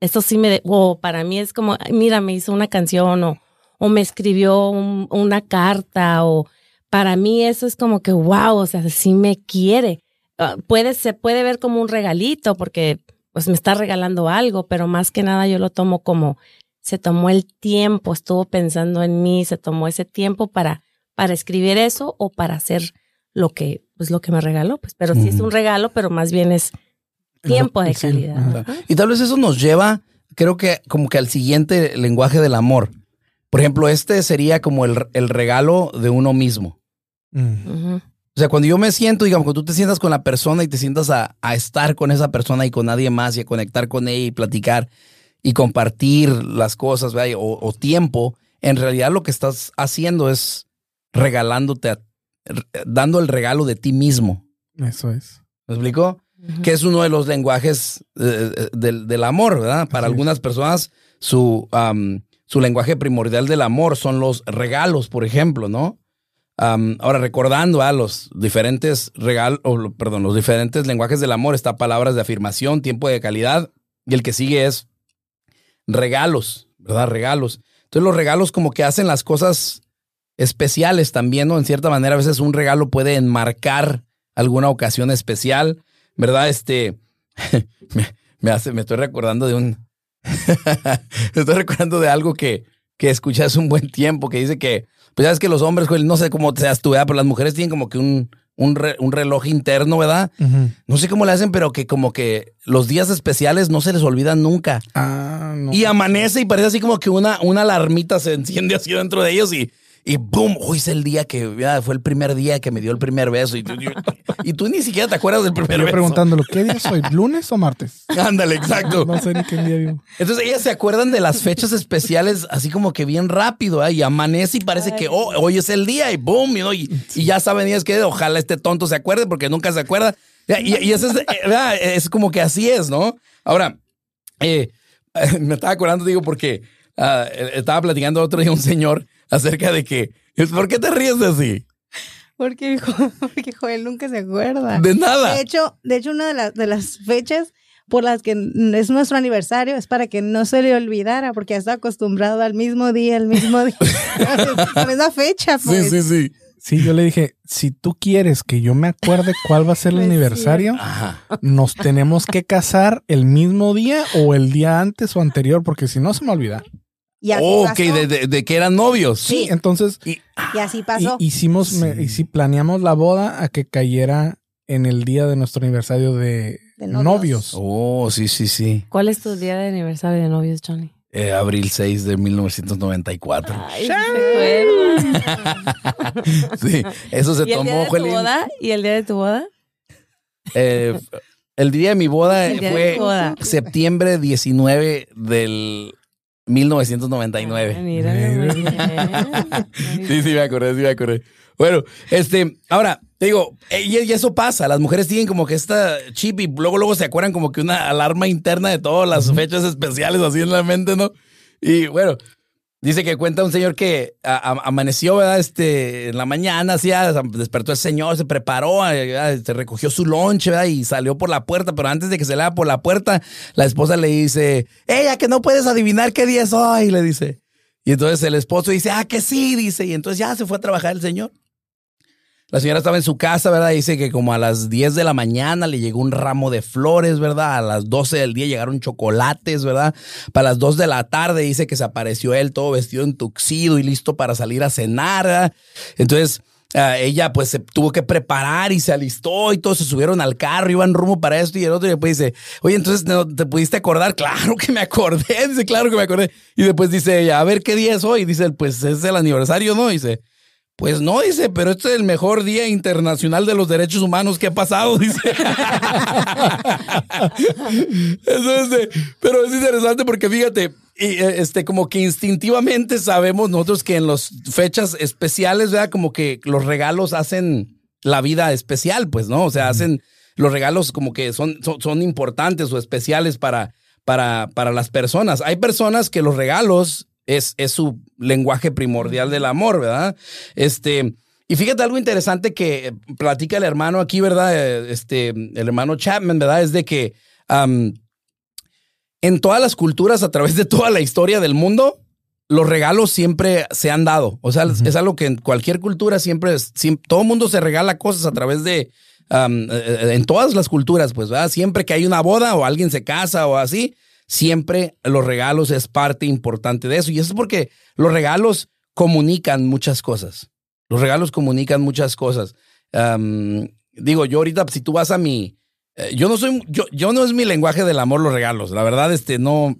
eso, sí me, o para mí es como, mira, me hizo una canción o, o me escribió una carta o para mí eso es como que, wow, o sea, sí me quiere. Ah, puede, se puede ver como un regalito porque pues me está regalando algo, pero más que nada yo lo tomo como se tomó el tiempo, estuvo pensando en mí, se tomó ese tiempo para, para escribir eso o para hacer lo que, pues lo que me regaló, pues, pero sí es un regalo, pero más bien es tiempo de calidad. Y tal vez eso nos lleva, creo que como que al siguiente lenguaje del amor. Por ejemplo, este sería como el, el regalo de uno mismo. Mm. O sea, cuando yo me siento, digamos, cuando tú te sientas con la persona y te sientas a, a estar con esa persona y con nadie más y a conectar con ella y platicar y compartir las cosas, ¿verdad? O, o tiempo, en realidad lo que estás haciendo es regalándote, a- dando el regalo de ti mismo. Eso es. ¿Me explico? Que es uno de los lenguajes eh, eh, del, del amor, ¿verdad? Para Así es. algunas personas, su, am, su lenguaje primordial del amor son los regalos, por ejemplo, ¿no? Ahora, recordando a los diferentes regalos, perdón, los diferentes lenguajes del amor, está palabras de afirmación, tiempo de calidad, y el que sigue es regalos, ¿verdad? Regalos. Entonces, los regalos como que hacen las cosas especiales también, ¿no? En cierta manera, a veces un regalo puede enmarcar alguna ocasión especial, ¿verdad? Este, me, me hace, me estoy recordando de un, me estoy recordando de algo que, que escuché hace un buen tiempo, que dice que, pues ya ves que los hombres, güey, no sé cómo seas tú, ¿verdad? Pero las mujeres tienen como que un, un, re- un reloj interno, ¿verdad? No sé cómo le hacen, pero que como que los días especiales no se les olvidan nunca. Ah, no. Y amanece y parece así como que una, una alarmita se enciende así dentro de ellos y, y boom, hoy es el día que ya, fue el primer día que me dio el primer beso. Y tú, y- y tú ni siquiera te acuerdas del primer Yo beso. preguntándolo, ¿qué día soy? ¿Lunes o martes? Ándale, exacto. No sé ni qué día vivo. Entonces ellas se acuerdan de las fechas especiales así como que bien rápido, ¿eh? y amanece y parece que oh, hoy es el día y boom, y, y, y ya saben ellas que ojalá este tonto se acuerde porque nunca se acuerda. Y, y eso es, eh, ¿verdad? es como que así es, ¿no? Ahora, eh, me estaba acordando, digo, porque ah, estaba platicando otro día un señor acerca de que, ¿por qué te ríes de así? Porque, porque Joel nunca se acuerda. De nada. De hecho, de hecho una de, las de las fechas por las que es nuestro aniversario es para que no se le olvidara, porque ya está acostumbrado al mismo día, al mismo día, a la misma fecha. Pues. Sí, sí, sí. Sí, yo le dije, si tú quieres que yo me acuerde cuál va a ser el No es aniversario, Ajá. nos tenemos que casar el mismo día o el día antes o anterior, porque si no se me va a olvidar. Y así Oh, ok, pasó. de, de- de que eran novios. Sí, entonces Y, Y así pasó. hicimos, me- Sí. y sí, planeamos la boda a que cayera en el día de nuestro aniversario de, De novios. novios. oh, sí, sí, sí. ¿Cuál es tu día de aniversario de novios, Johnny? Eh, abril 6 de 1994. Ay. Sí, eso se ¿Y el día tomó, de tu boda? ¿Y el día de tu boda? Eh, el día de mi boda de fue tu boda. septiembre 19 del 1999. Ay, mira, Mira. Sí, sí, me acordé, sí, me acordé. Bueno, este, ahora, te digo, eh, y, y eso pasa, las mujeres tienen como que esta chip y luego, luego se acuerdan como que una alarma interna de todas las fechas especiales así en la mente, ¿no? Y bueno, dice que cuenta un señor que amaneció, ¿verdad? Este, en la mañana, así, ah, despertó el señor, se preparó, ah, se recogió su lonche, ¿verdad? Y salió por la puerta, pero antes de que se le por la puerta, la esposa le dice, ella que no puedes adivinar qué día es hoy, le dice. Y entonces el esposo dice, ah, que sí, dice. Y entonces ya se fue a trabajar el señor. La señora estaba en su casa, ¿verdad? Dice que como a las 10 de la mañana le llegó un ramo de flores, ¿verdad? A las 12 del día llegaron chocolates, ¿verdad? Para las 2 de la tarde dice que se apareció él todo vestido en tuxido y listo para salir a cenar, ¿verdad? Entonces ah, ella pues se tuvo que preparar y se alistó y todos se subieron al carro, iban rumbo para esto y el otro y después dice, oye, entonces ¿no te pudiste acordar? Claro que me acordé, dice, claro que me acordé. Y después dice ella, a ver, ¿qué día es hoy? Dice, pues es el aniversario, ¿no? Dice, pues no, dice, pero este es el mejor día internacional de los derechos humanos que ha pasado, dice. Entonces, pero es interesante porque fíjate, y, eh, este, como que instintivamente sabemos nosotros que en las fechas especiales, ¿verdad? Como que los regalos hacen la vida especial, pues, ¿no? O sea, hacen los regalos como que son, son, son importantes o especiales para, para, para las personas. Hay personas que los regalos es, es su lenguaje primordial del amor, ¿verdad? Este, y fíjate algo interesante que platica el hermano aquí, ¿verdad? Eh, Este, el hermano Chapman, ¿verdad? Es de que en todas las culturas, a través de toda la historia del mundo, los regalos siempre se han dado. O sea, es algo que en cualquier cultura siempre, es- siem- todo el mundo se regala cosas a través de, eh, eh, en todas las culturas, pues, ¿verdad? Siempre que hay una boda o alguien se casa o así, siempre los regalos es parte importante de eso. Y eso es porque los regalos comunican muchas cosas. Los regalos comunican muchas cosas. Digo, yo ahorita, si tú vas a mi. eh, yo no soy. Yo, yo no es mi lenguaje del amor los regalos. La verdad, este, no.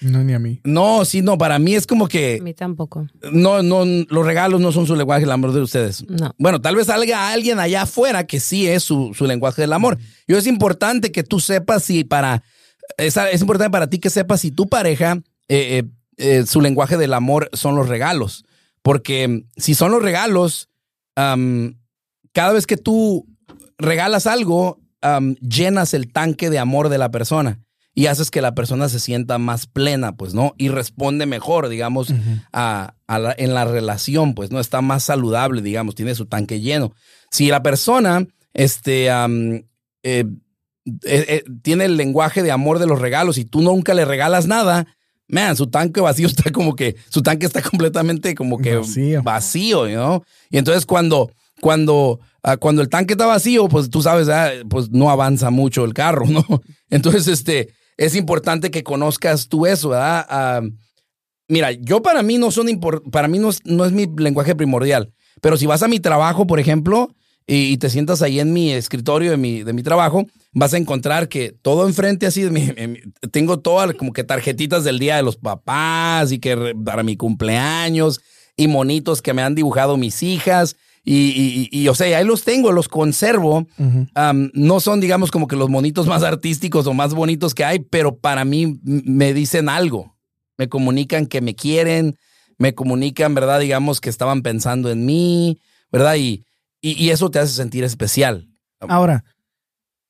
No, ni a mí. No, sí, no, para mí es como A que mí tampoco. no, no, los regalos no son su lenguaje del amor de ustedes. No. Bueno, tal vez salga alguien allá afuera que sí es su, su lenguaje del amor. Y es importante que tú sepas si para, es, es importante para ti que sepas si tu pareja, eh, eh, eh, su lenguaje del amor son los regalos. Porque mm, si son los regalos, cada vez que tú regalas algo, llenas el tanque de amor de la persona y haces que la persona se sienta más plena, pues, ¿no? Y responde mejor, digamos, a, a la- en la relación, pues, ¿no? Está más saludable, digamos, tiene su tanque lleno. Si la persona, este, eh, eh, eh, tiene el lenguaje de amor de los regalos y tú nunca le regalas nada, man, su tanque vacío está como que, su tanque está completamente como que Vacío. vacío, ¿no? Y entonces cuando, cuando, ah, cuando el tanque está vacío, pues tú sabes, ah, pues no avanza mucho el carro, ¿no? Entonces, este, es importante que conozcas tú eso, ¿verdad? Ah, mira, yo para mí no son para mí no es, no es mi lenguaje primordial, pero si vas a mi trabajo, por ejemplo, y, te sientas ahí en mi escritorio de mi, de mi trabajo, vas a encontrar que todo enfrente así, de mi- en mi- tengo todas como que tarjetitas del día de los papás y que para mi cumpleaños y monitos que me han dibujado mis hijas. Y, y, o sea, ahí los tengo, los conservo. No son, digamos, como que los monitos más artísticos o más bonitos que hay, pero para mí me dicen algo. Me comunican que me quieren, me comunican, ¿verdad? Digamos que estaban pensando en mí, ¿verdad? Y, y, y eso te hace sentir especial. Ahora,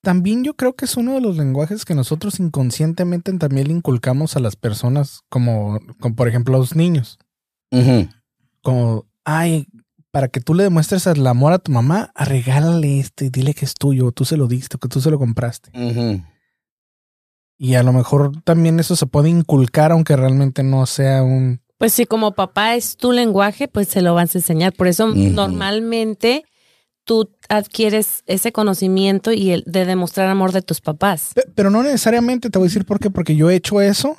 también yo creo que es uno de los lenguajes que nosotros inconscientemente también le inculcamos a las personas, como, como por ejemplo a los niños. Como, ay, para que tú le demuestres el amor a tu mamá, regálale este, dile que es tuyo, tú se lo diste, que tú se lo compraste. Y a lo mejor también eso se puede inculcar, aunque realmente no sea un... Pues si como papá es tu lenguaje, pues se lo vas a enseñar. Por eso normalmente tú adquieres ese conocimiento y el de demostrar amor de tus papás. Pe- Pero no necesariamente, te voy a decir por qué, porque yo he hecho eso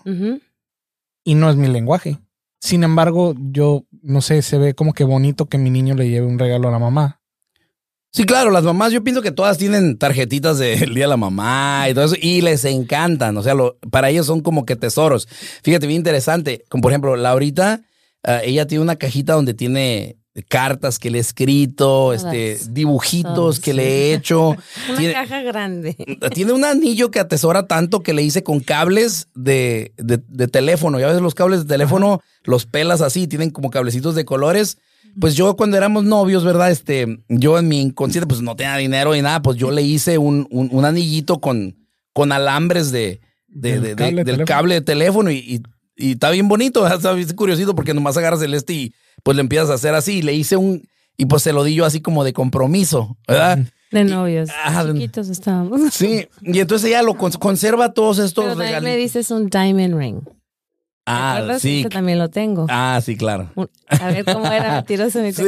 y no es mi lenguaje. Sin embargo, yo no sé, se ve como que bonito que mi niño le lleve un regalo a la mamá. Sí, claro, las mamás, yo pienso que todas tienen tarjetitas del Día de la Mamá y todo eso, y les encantan, o sea, lo- para ellos son como que tesoros. Fíjate, bien interesante, como por ejemplo, Laurita, ah, ella tiene una cajita donde tiene cartas que le he escrito, Todas. este, dibujitos Todas, que sí. le he hecho. Una Tiene- caja grande. Tiene un anillo que atesora tanto que le hice con cables de, de- de teléfono. Ya ves, los cables de teléfono los pelas así, tienen como cablecitos de colores. Pues yo cuando éramos novios, ¿verdad? Este, yo en mi inconsciente, pues no tenía dinero ni nada, pues yo le hice un, un- un anillito con, con alambres de, de- Del de- de- cable de del teléfono. cable de teléfono y, y- y está bien bonito, está bien curiosito porque nomás agarras el este y pues le empiezas a hacer así. Y le hice un, y pues se lo di yo así como de compromiso, ¿verdad? De novios. Ah, de- Chiquitos estábamos. Sí, y entonces ella lo cons- conserva todos estos Pero también me regalitos. dices un diamond ring. ¿Te Ah, sí. Ese también lo tengo. Ah, sí, claro. A ver cómo era mentiroso mi Sí,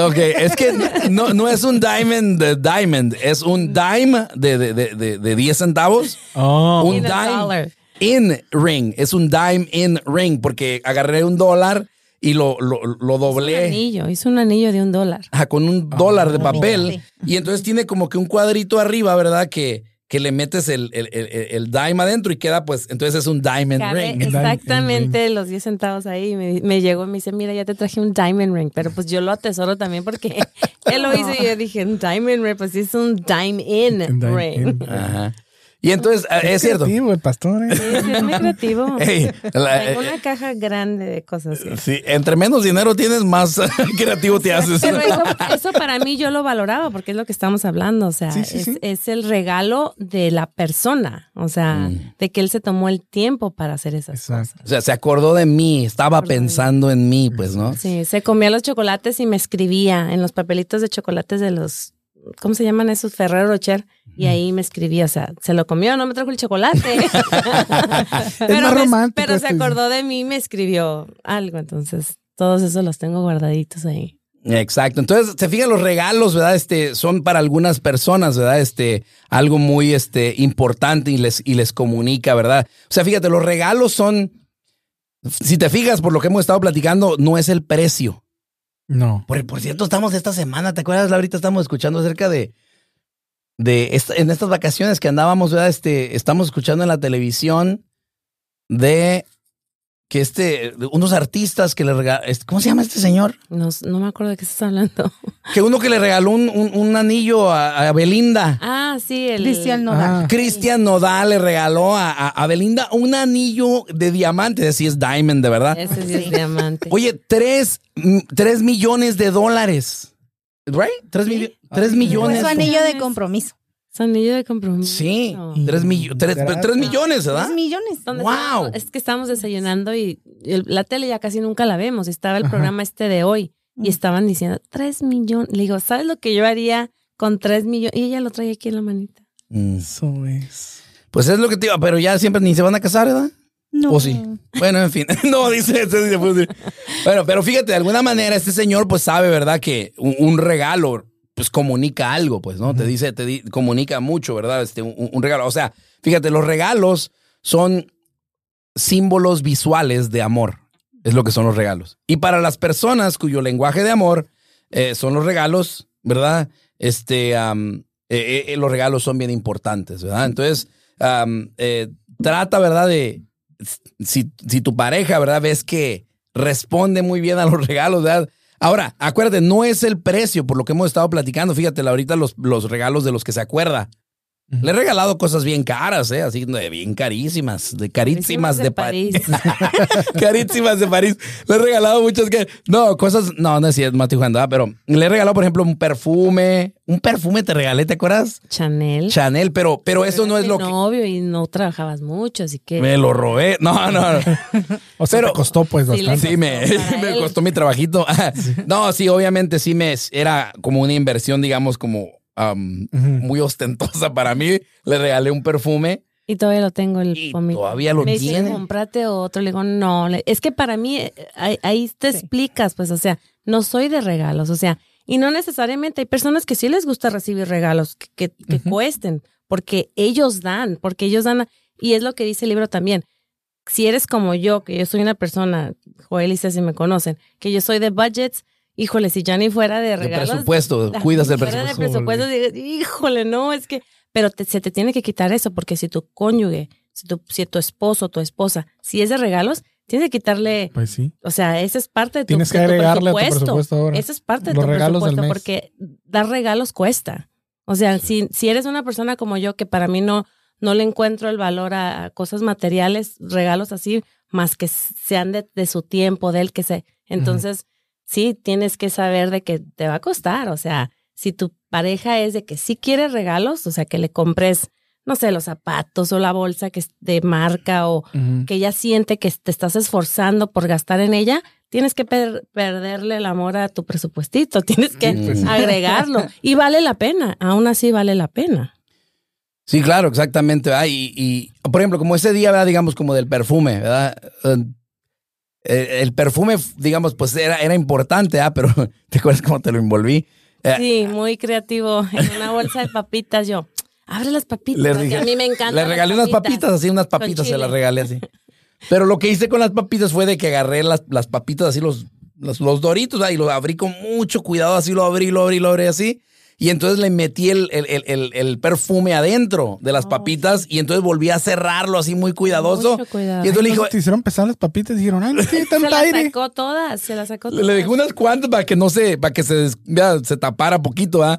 ok, es que no, no es un diamond de diamond, es un dime de, de, de, de, de 10 centavos. Oh, Un dime dollar. In ring, es un dime in ring, porque agarré un dólar y lo, lo, lo Un doblé anillo. Hizo un anillo de un dólar. ajá, con un dólar de papel. Fíjate. Y entonces tiene como que un cuadrito arriba, ¿verdad? Que, que le metes el, el, el, el dime adentro y queda, pues, entonces es un diamond Cabe ring. exactamente los 10 centavos ahí. Me, me llegó y me dice, mira, ya te traje un diamond ring. Pero pues yo lo atesoro también porque él lo hizo y yo dije, un diamond ring, pues es un dime in Un ring. in. Ajá. Y entonces, ah, es cierto. creativo el pastor. ¿eh? Sí, es muy creativo. Ey, la- eh, una caja grande de cosas. sí, entre menos dinero tienes, más creativo te haces. Pero eso, eso para mí yo lo valoraba porque es lo que estamos hablando. O sea, Sí, sí, es, sí. es el regalo de la persona. O sea, Mm. de que él se tomó el tiempo para hacer esas Exacto. cosas. O sea, se acordó de mí, estaba pensando en mí, pues, ¿no? Sí, se comía los chocolates y me escribía en los papelitos de chocolates de los, ¿cómo se llaman esos? Ferrero Rocher. Y ahí me escribía, o sea, se lo comió, no me trajo el chocolate. pero, más me- romántico pero se esto. acordó de mí y me escribió algo. Entonces, todos esos los tengo guardaditos ahí. Exacto. Entonces, se fijan los regalos, ¿verdad? Este, son para algunas personas, ¿verdad? Este, algo muy, este, importante y les, y les comunica, ¿verdad? O sea, fíjate, los regalos son, si te fijas por lo que hemos estado platicando, no es el precio. No. Por, por cierto, estamos esta semana, ¿te acuerdas? Ahorita estamos escuchando acerca de, de en estas vacaciones que andábamos, ¿verdad? Este, estamos escuchando en la televisión de que este, unos artistas que le regalaron, ¿cómo se llama este señor? No, no me acuerdo de qué estás hablando. Que uno que le regaló un, un- un anillo a, a Belinda. Ah, sí, el. Cristian Nodal. Ah, Cristian Nodal le regaló a, a- a Belinda un anillo de diamante, si es diamond, de verdad. Ese sí es diamante. Oye, tres, tres millones de dólares. ¿Right? Tres, millo- tres Fue millones. su anillo de compromiso. Es anillo de compromiso. Sí, tres, millo- tres, tres millones, ¿verdad? Tres millones. ¿Dónde Wow. estábamos? Es que estábamos desayunando y el- la tele ya casi nunca la vemos. Estaba el Ajá. programa este de hoy y estaban diciendo tres millones. Le digo, ¿sabes lo que yo haría con tres millones? Y ella lo trae aquí en la manita. Mm. Eso es. Pues es lo que te iba, pero ya siempre ni se van a casar, ¿verdad? No. ¿O sí? Bueno, en fin. no, dice, decir. Bueno, pero fíjate, de alguna manera este señor pues sabe, ¿verdad? Que un, un regalo pues comunica algo, pues, ¿no? Te dice, te di- comunica mucho, ¿verdad? Este, un, un regalo. O sea, fíjate, los regalos son símbolos visuales de amor. Es lo que son los regalos. Y para las personas cuyo lenguaje de amor eh, son los regalos, ¿verdad? Este, eh, eh, los regalos son bien importantes, ¿verdad? Entonces, trata, ¿verdad? De, si, si tu pareja, ¿verdad? Ves que responde muy bien a los regalos, ¿verdad? Ahora, acuérdate, no es el precio por lo que hemos estado platicando. Fíjate, ahorita los, los regalos de los que se acuerda. Le he regalado cosas bien caras, ¿eh? Así, de bien carísimas, de carísimas de, París. carísimas de París. Le he regalado muchas que. No, cosas. No, no es cierto, Mati jugando, ¿verdad? Pero le he regalado, por ejemplo, un perfume. Un perfume te regalé, ¿te acuerdas? Chanel. Chanel, pero, pero eso no es lo que. novio y no trabajabas mucho, así que. Me lo robé. No, no. no. O sea, Pero- te costó pues Sí, bastante. Sí, me, Para me él. costó mi trabajito. No, sí, obviamente sí me era como una inversión, digamos, como am, Ujú. muy ostentosa para mí. Le regalé un perfume. Y todavía lo tengo el Y todavía lo Me dice, tiene. comprate otro. Le digo, no. Es que para mí, eh, ahí, ahí te Sí. explicas, pues, o sea, no soy de regalos, o sea, y no necesariamente hay personas que sí les gusta recibir regalos que, que, que Ujú. cuesten, porque ellos dan, porque ellos dan, y es lo que dice el libro también. Si eres como yo, que yo soy una persona, Joel y Ceci me conocen, que yo soy de budgets, híjole, si ya ni fuera de De regalos. presupuesto. Ah, Cuidas el fuera de presupuesto. presupuesto, digo, híjole, no, es que, pero te- se te tiene que quitar eso, porque si tu cónyuge, si tu, si tu esposo, tu esposa, si es de regalos, tienes que quitarle, Pues sí. o sea, esa es parte de tu, Tienes que de tu agregarle a tu presupuesto ahora. Esa es parte de Los tu regalos del presupuesto, mes. porque dar regalos cuesta. O sea, si, si eres una persona como yo, que para mí no, no le encuentro el valor a, a cosas materiales, regalos así, más que sean de, de su tiempo, de él que se. Entonces, sí, tienes que saber de que te va a costar. O sea, si tu pareja es de que sí quiere regalos, o sea, que le compres, no sé, los zapatos o la bolsa que es de marca o que ella siente que te estás esforzando por gastar en ella, tienes que per- perderle el amor a tu presupuestito, tienes que pues agregarlo. Y vale la pena, aún así vale la pena. Sí, claro, exactamente. ¿verdad? Y, y, por ejemplo, como ese día, ¿verdad? digamos, como del perfume, ¿verdad? Eh, El, perfume, digamos, pues era, era importante, ¿ah? Pero ¿te acuerdas cómo te lo envolví? Eh, Sí, muy creativo. En una bolsa de papitas yo, abre las papitas. A mí me encanta. le regalé unas papitas, así unas papitas, se las regalé así. Pero lo que hice con las papitas fue de que agarré las, las papitas así, los, los, los doritos, ¿verdad? y lo abrí con mucho cuidado, así lo abrí, lo abrí, lo abrí así. Y entonces le metí el, el, el, el- el perfume adentro de las Oh, papitas y entonces volví a cerrarlo así muy cuidadoso. Mucho cuidado. Y entonces le dijo, te hicieron pesar las papitas y dijeron, ay, no tiene Se las sacó todas, se las sacó le, todas. le dejé unas cuantas para que no se, para que se, ya, se tapara poquito, ¿ah?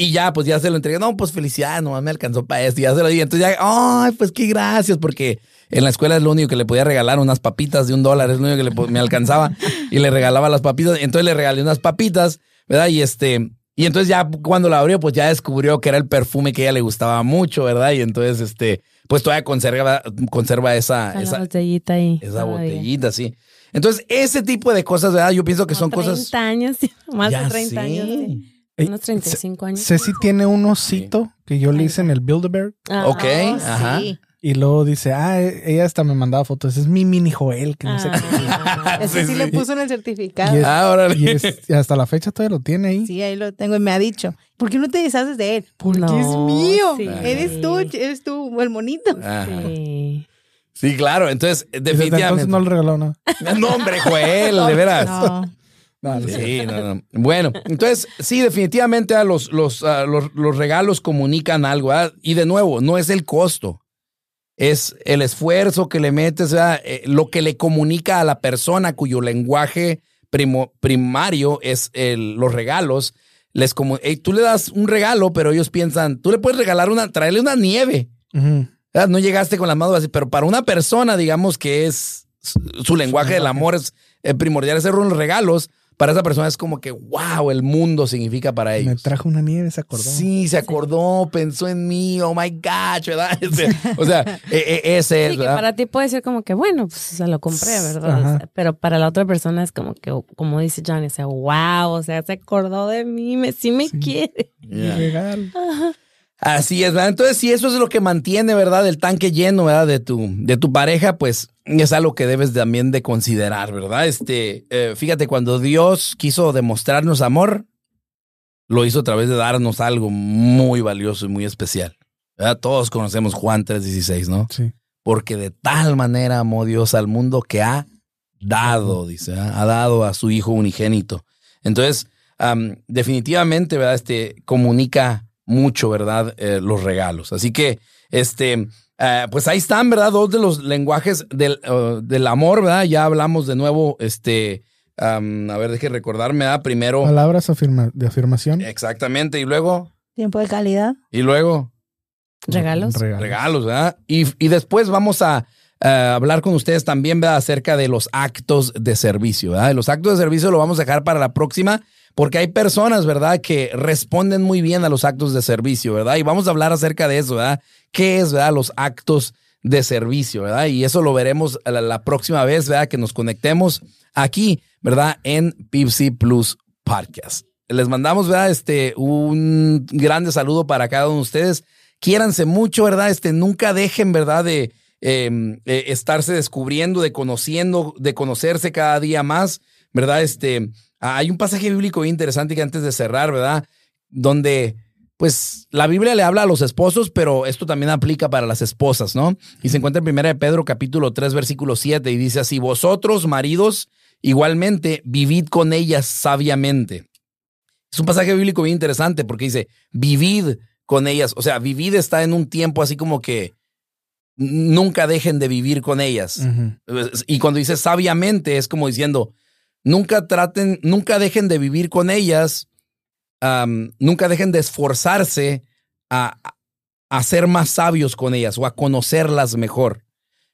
Y ya, pues ya se lo entregué. No, pues felicidades, nomás me alcanzó para esto. Y ya se lo di. Entonces ya, ay, pues qué gracias, porque en la escuela es lo único que le podía regalar unas papitas de un dólar, es lo único que le, me alcanzaba. Y le regalaba las papitas. Entonces le regalé unas papitas, ¿verdad? Y este, y entonces ya cuando la abrió, pues ya descubrió que era el perfume que a ella le gustaba mucho, ¿verdad? Y entonces, este, pues todavía conserva, conserva esa, esa, botellita ahí. esa todavía. botellita, sí. Entonces, ese tipo de cosas, ¿verdad? Yo pienso que son Como cosas. 30 años, sí, más Ya de 30 sé. años. sí. Unos 35 años. Ceci tiene un osito que yo le hice en el Build-A-Bear Ah, Ok, ajá. sí. Y luego dice, ah, e- ella hasta me mandaba fotos. Es mi mini Joel, que no sé qué. ah, Ese sí, Sí, le puso en el certificado. Y es- Ah, órale. Y, es- y hasta la fecha todavía lo tiene ahí. Sí, ahí lo tengo y me ha dicho, ¿por qué no te deshaces de él? Porque No, es mío. sí. Eres tú, eres tú, el monito. Ajá. sí. Sí, claro. Entonces, definitivamente. entonces no le regaló nada. No, hombre, Joel, de veras. No. No, no. Sí, no, no. Bueno, entonces, sí, definitivamente los, los, los, los regalos comunican algo. Y de nuevo, no es el costo. Es el esfuerzo que le metes. Eh, lo que le comunica a la persona cuyo lenguaje primo- primario es el- los regalos. Les como, ey, tú le das un regalo, pero ellos piensan, tú le puedes regalar una, traerle una nieve. ¿verdad? No llegaste con las manos así, pero para una persona, digamos que es su, su lenguaje del amor es eh, primordial, hacer unos regalos. Para esa persona es como que, wow, el mundo significa para Me ellos. trajo una nieve, se acordó. Sí, se acordó, pensó en mí, oh my gosh, ¿verdad? Este, o sea, e- e- ese es, Sí, que ¿verdad? para ti puede ser como que, bueno, pues se lo compré, ¿verdad? Ajá. O sea, pero para la otra persona es como que, como dice Johnny, o sea, wow, o sea, se acordó de mí, me, sí me quiere. Mi regalo. Así es, ¿verdad? Entonces, si eso es lo que mantiene, ¿verdad? El tanque lleno, ¿verdad? De tu, de tu pareja, pues es algo que debes también de considerar, ¿verdad? Este, eh, fíjate, cuando Dios quiso demostrarnos amor, lo hizo a través de darnos algo muy valioso y muy especial. ¿verdad? Todos conocemos Juan 3:16, ¿no? Sí. Porque de tal manera amó Dios al mundo que ha dado, dice, ¿verdad? ha dado a su Hijo unigénito. Entonces, am, definitivamente, ¿verdad? Este comunica mucho, ¿verdad? Eh, los regalos. Así que, este, eh, pues ahí están, ¿verdad? Dos de los lenguajes del, eh, del amor, ¿verdad? Ya hablamos de nuevo, este, a ver, deje recordarme, ¿verdad? Primero, Palabras afirma- de afirmación. exactamente, y luego, Tiempo de calidad. y luego, ¿Regalos? regalos, ¿verdad? Y, y después vamos a hablar con ustedes también, ¿verdad? Acerca de los actos de servicio, ¿verdad? Los actos de servicio lo vamos a dejar para la próxima, porque hay personas, ¿verdad? Que responden muy bien a los actos de servicio, ¿verdad? Y vamos a hablar acerca de eso, ¿verdad? ¿Qué es, ¿verdad? Los actos de servicio, ¿verdad? Y eso lo veremos la, próxima vez, ¿verdad? Que nos conectemos aquí, ¿verdad? En Pipsy Plus Podcast. Les mandamos, ¿verdad? Este, un grande saludo para cada uno de ustedes. Quiéranse mucho, ¿verdad? Este, nunca dejen, ¿verdad? De eh, eh, estarse descubriendo, de conociendo, de conocerse cada día más, ¿verdad? Este, hay un pasaje bíblico bien interesante que antes de cerrar, ¿verdad? Donde, pues, la Biblia le habla a los esposos, pero esto también aplica para las esposas, ¿no? Y se encuentra en 1 de Pedro capítulo 3, versículo 7, y dice así, vosotros, maridos, igualmente, vivid con ellas sabiamente. Es un pasaje bíblico bien interesante porque dice, vivid con ellas. O sea, vivid está en un tiempo así como que nunca dejen de vivir con ellas. Y cuando dice sabiamente, es como diciendo, nunca traten, nunca dejen de vivir con ellas, nunca dejen de esforzarse a, a ser más sabios con ellas o a conocerlas mejor.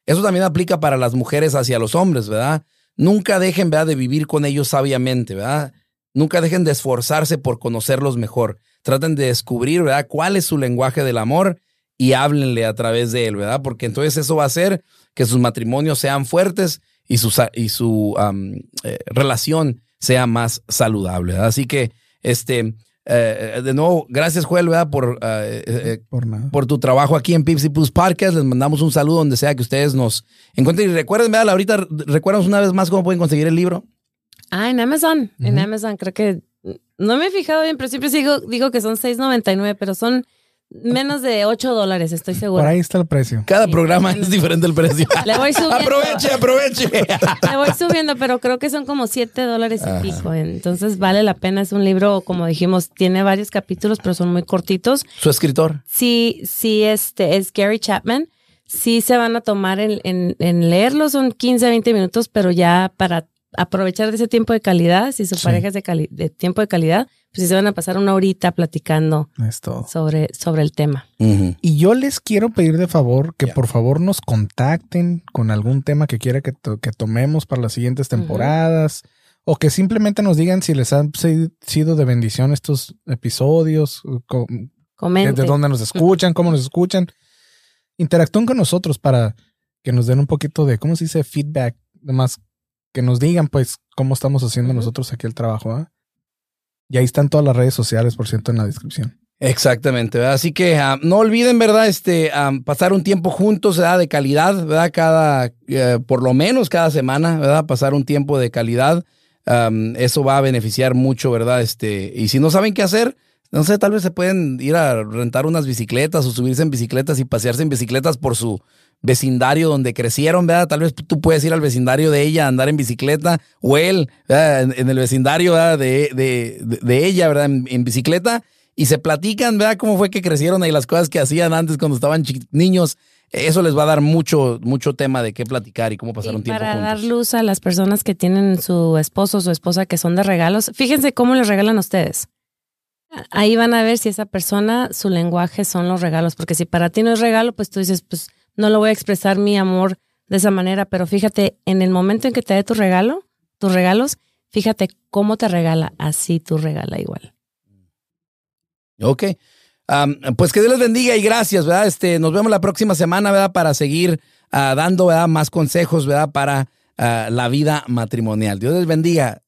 Eso también aplica para las mujeres hacia los hombres, ¿verdad? Nunca dejen, ¿verdad?, de vivir con ellos sabiamente, ¿verdad? Nunca dejen de esforzarse por conocerlos mejor. Traten de descubrir, ¿verdad?, cuál es su lenguaje del amor y háblenle a través de él, ¿verdad? Porque entonces eso va a hacer que sus matrimonios sean fuertes y su, sa- y su am, eh, relación sea más saludable, ¿verdad? Así que, este, eh, de nuevo, gracias, Joel, ¿verdad? Por, eh, eh, Por nada. por tu trabajo aquí en Pipsy Plus Podcast. Les mandamos un saludo donde sea que ustedes nos encuentren. Y recuerden, ¿verdad? ahorita recuérdanos una vez más cómo pueden conseguir el libro. Ah, en Amazon. En. Amazon, creo que no me he fijado bien, pero siempre sigo, digo que son 6.99, pero son menos de 8 dólares, estoy Por segura. ahí está el precio. Cada Sí. programa es diferente el precio. Le voy subiendo. aproveche, aproveche. Le voy subiendo, pero creo que son como 7 dólares y pico. Entonces vale la pena. Es un libro, como dijimos, tiene varios capítulos, pero son muy cortitos. Su escritor. Sí, sí, este es Gary Chapman. Sí se van a tomar en, en, en leerlo, son 15, 20 minutos, pero ya para aprovechar de ese tiempo de calidad, si su Sí. pareja es de, cali- de tiempo de calidad, pues se van a pasar una horita platicando sobre, sobre el tema. Y yo les quiero pedir de favor que por favor nos contacten con algún tema que quiera que, to- que tomemos para las siguientes temporadas o que simplemente nos digan si les han si- sido de bendición estos episodios, co- Comenten. desde dónde nos escuchan, cómo nos escuchan. Interactúen con nosotros para que nos den un poquito de, ¿cómo se dice? Feedback, además que nos digan pues cómo estamos haciendo nosotros aquí el trabajo. ¿ah? Y ahí están todas las redes sociales, por cierto, en la descripción. Exactamente, ¿verdad? Así que ah, no olviden, ¿verdad? Este, ah, pasar un tiempo juntos, ¿verdad? De calidad, ¿verdad? Cada, eh, por lo menos cada semana, ¿verdad? Pasar un tiempo de calidad. Am, eso va a beneficiar mucho, ¿verdad? Este, y si no saben qué hacer, no sé, tal vez se pueden ir a rentar unas bicicletas o subirse en bicicletas y pasearse en bicicletas por su vecindario donde crecieron, ¿verdad? Tal vez tú puedes ir al vecindario de ella a andar en bicicleta o él. En, en el vecindario. De, de, de- de ella, ¿verdad? En, en bicicleta y se platican, ¿verdad? Cómo fue que crecieron y las cosas que hacían antes cuando estaban niños. eso les va a dar mucho, mucho tema de qué platicar y cómo pasar un tiempo para juntos. dar luz a las personas que tienen su esposo o su esposa que son de regalos, fíjense cómo les regalan a ustedes. Ahí van a ver si esa persona, su lenguaje son los regalos, porque si para ti no es regalo, pues tú dices, pues no lo voy a expresar mi amor de esa manera, pero fíjate, en el momento en que te dé tu regalo, tus regalos, fíjate cómo te regala, así tú regala igual. Ok. Pues que Dios les bendiga y gracias, ¿verdad? Este, nos vemos la próxima semana, ¿verdad? Para seguir ah, dando, ¿verdad? Más consejos, ¿verdad? Para ah, la vida matrimonial. Dios les bendiga.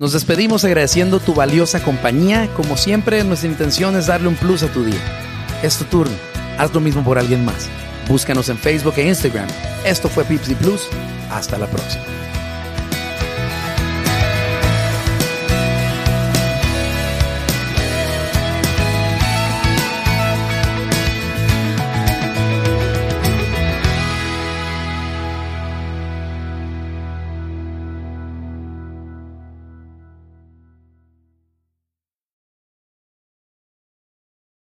Nos despedimos agradeciendo tu valiosa compañía. Como siempre, nuestra intención es darle un plus a tu día. Es tu turno. Haz lo mismo por alguien más. Búscanos en Facebook e Instagram. Esto fue Pipsy Plus. Hasta la próxima.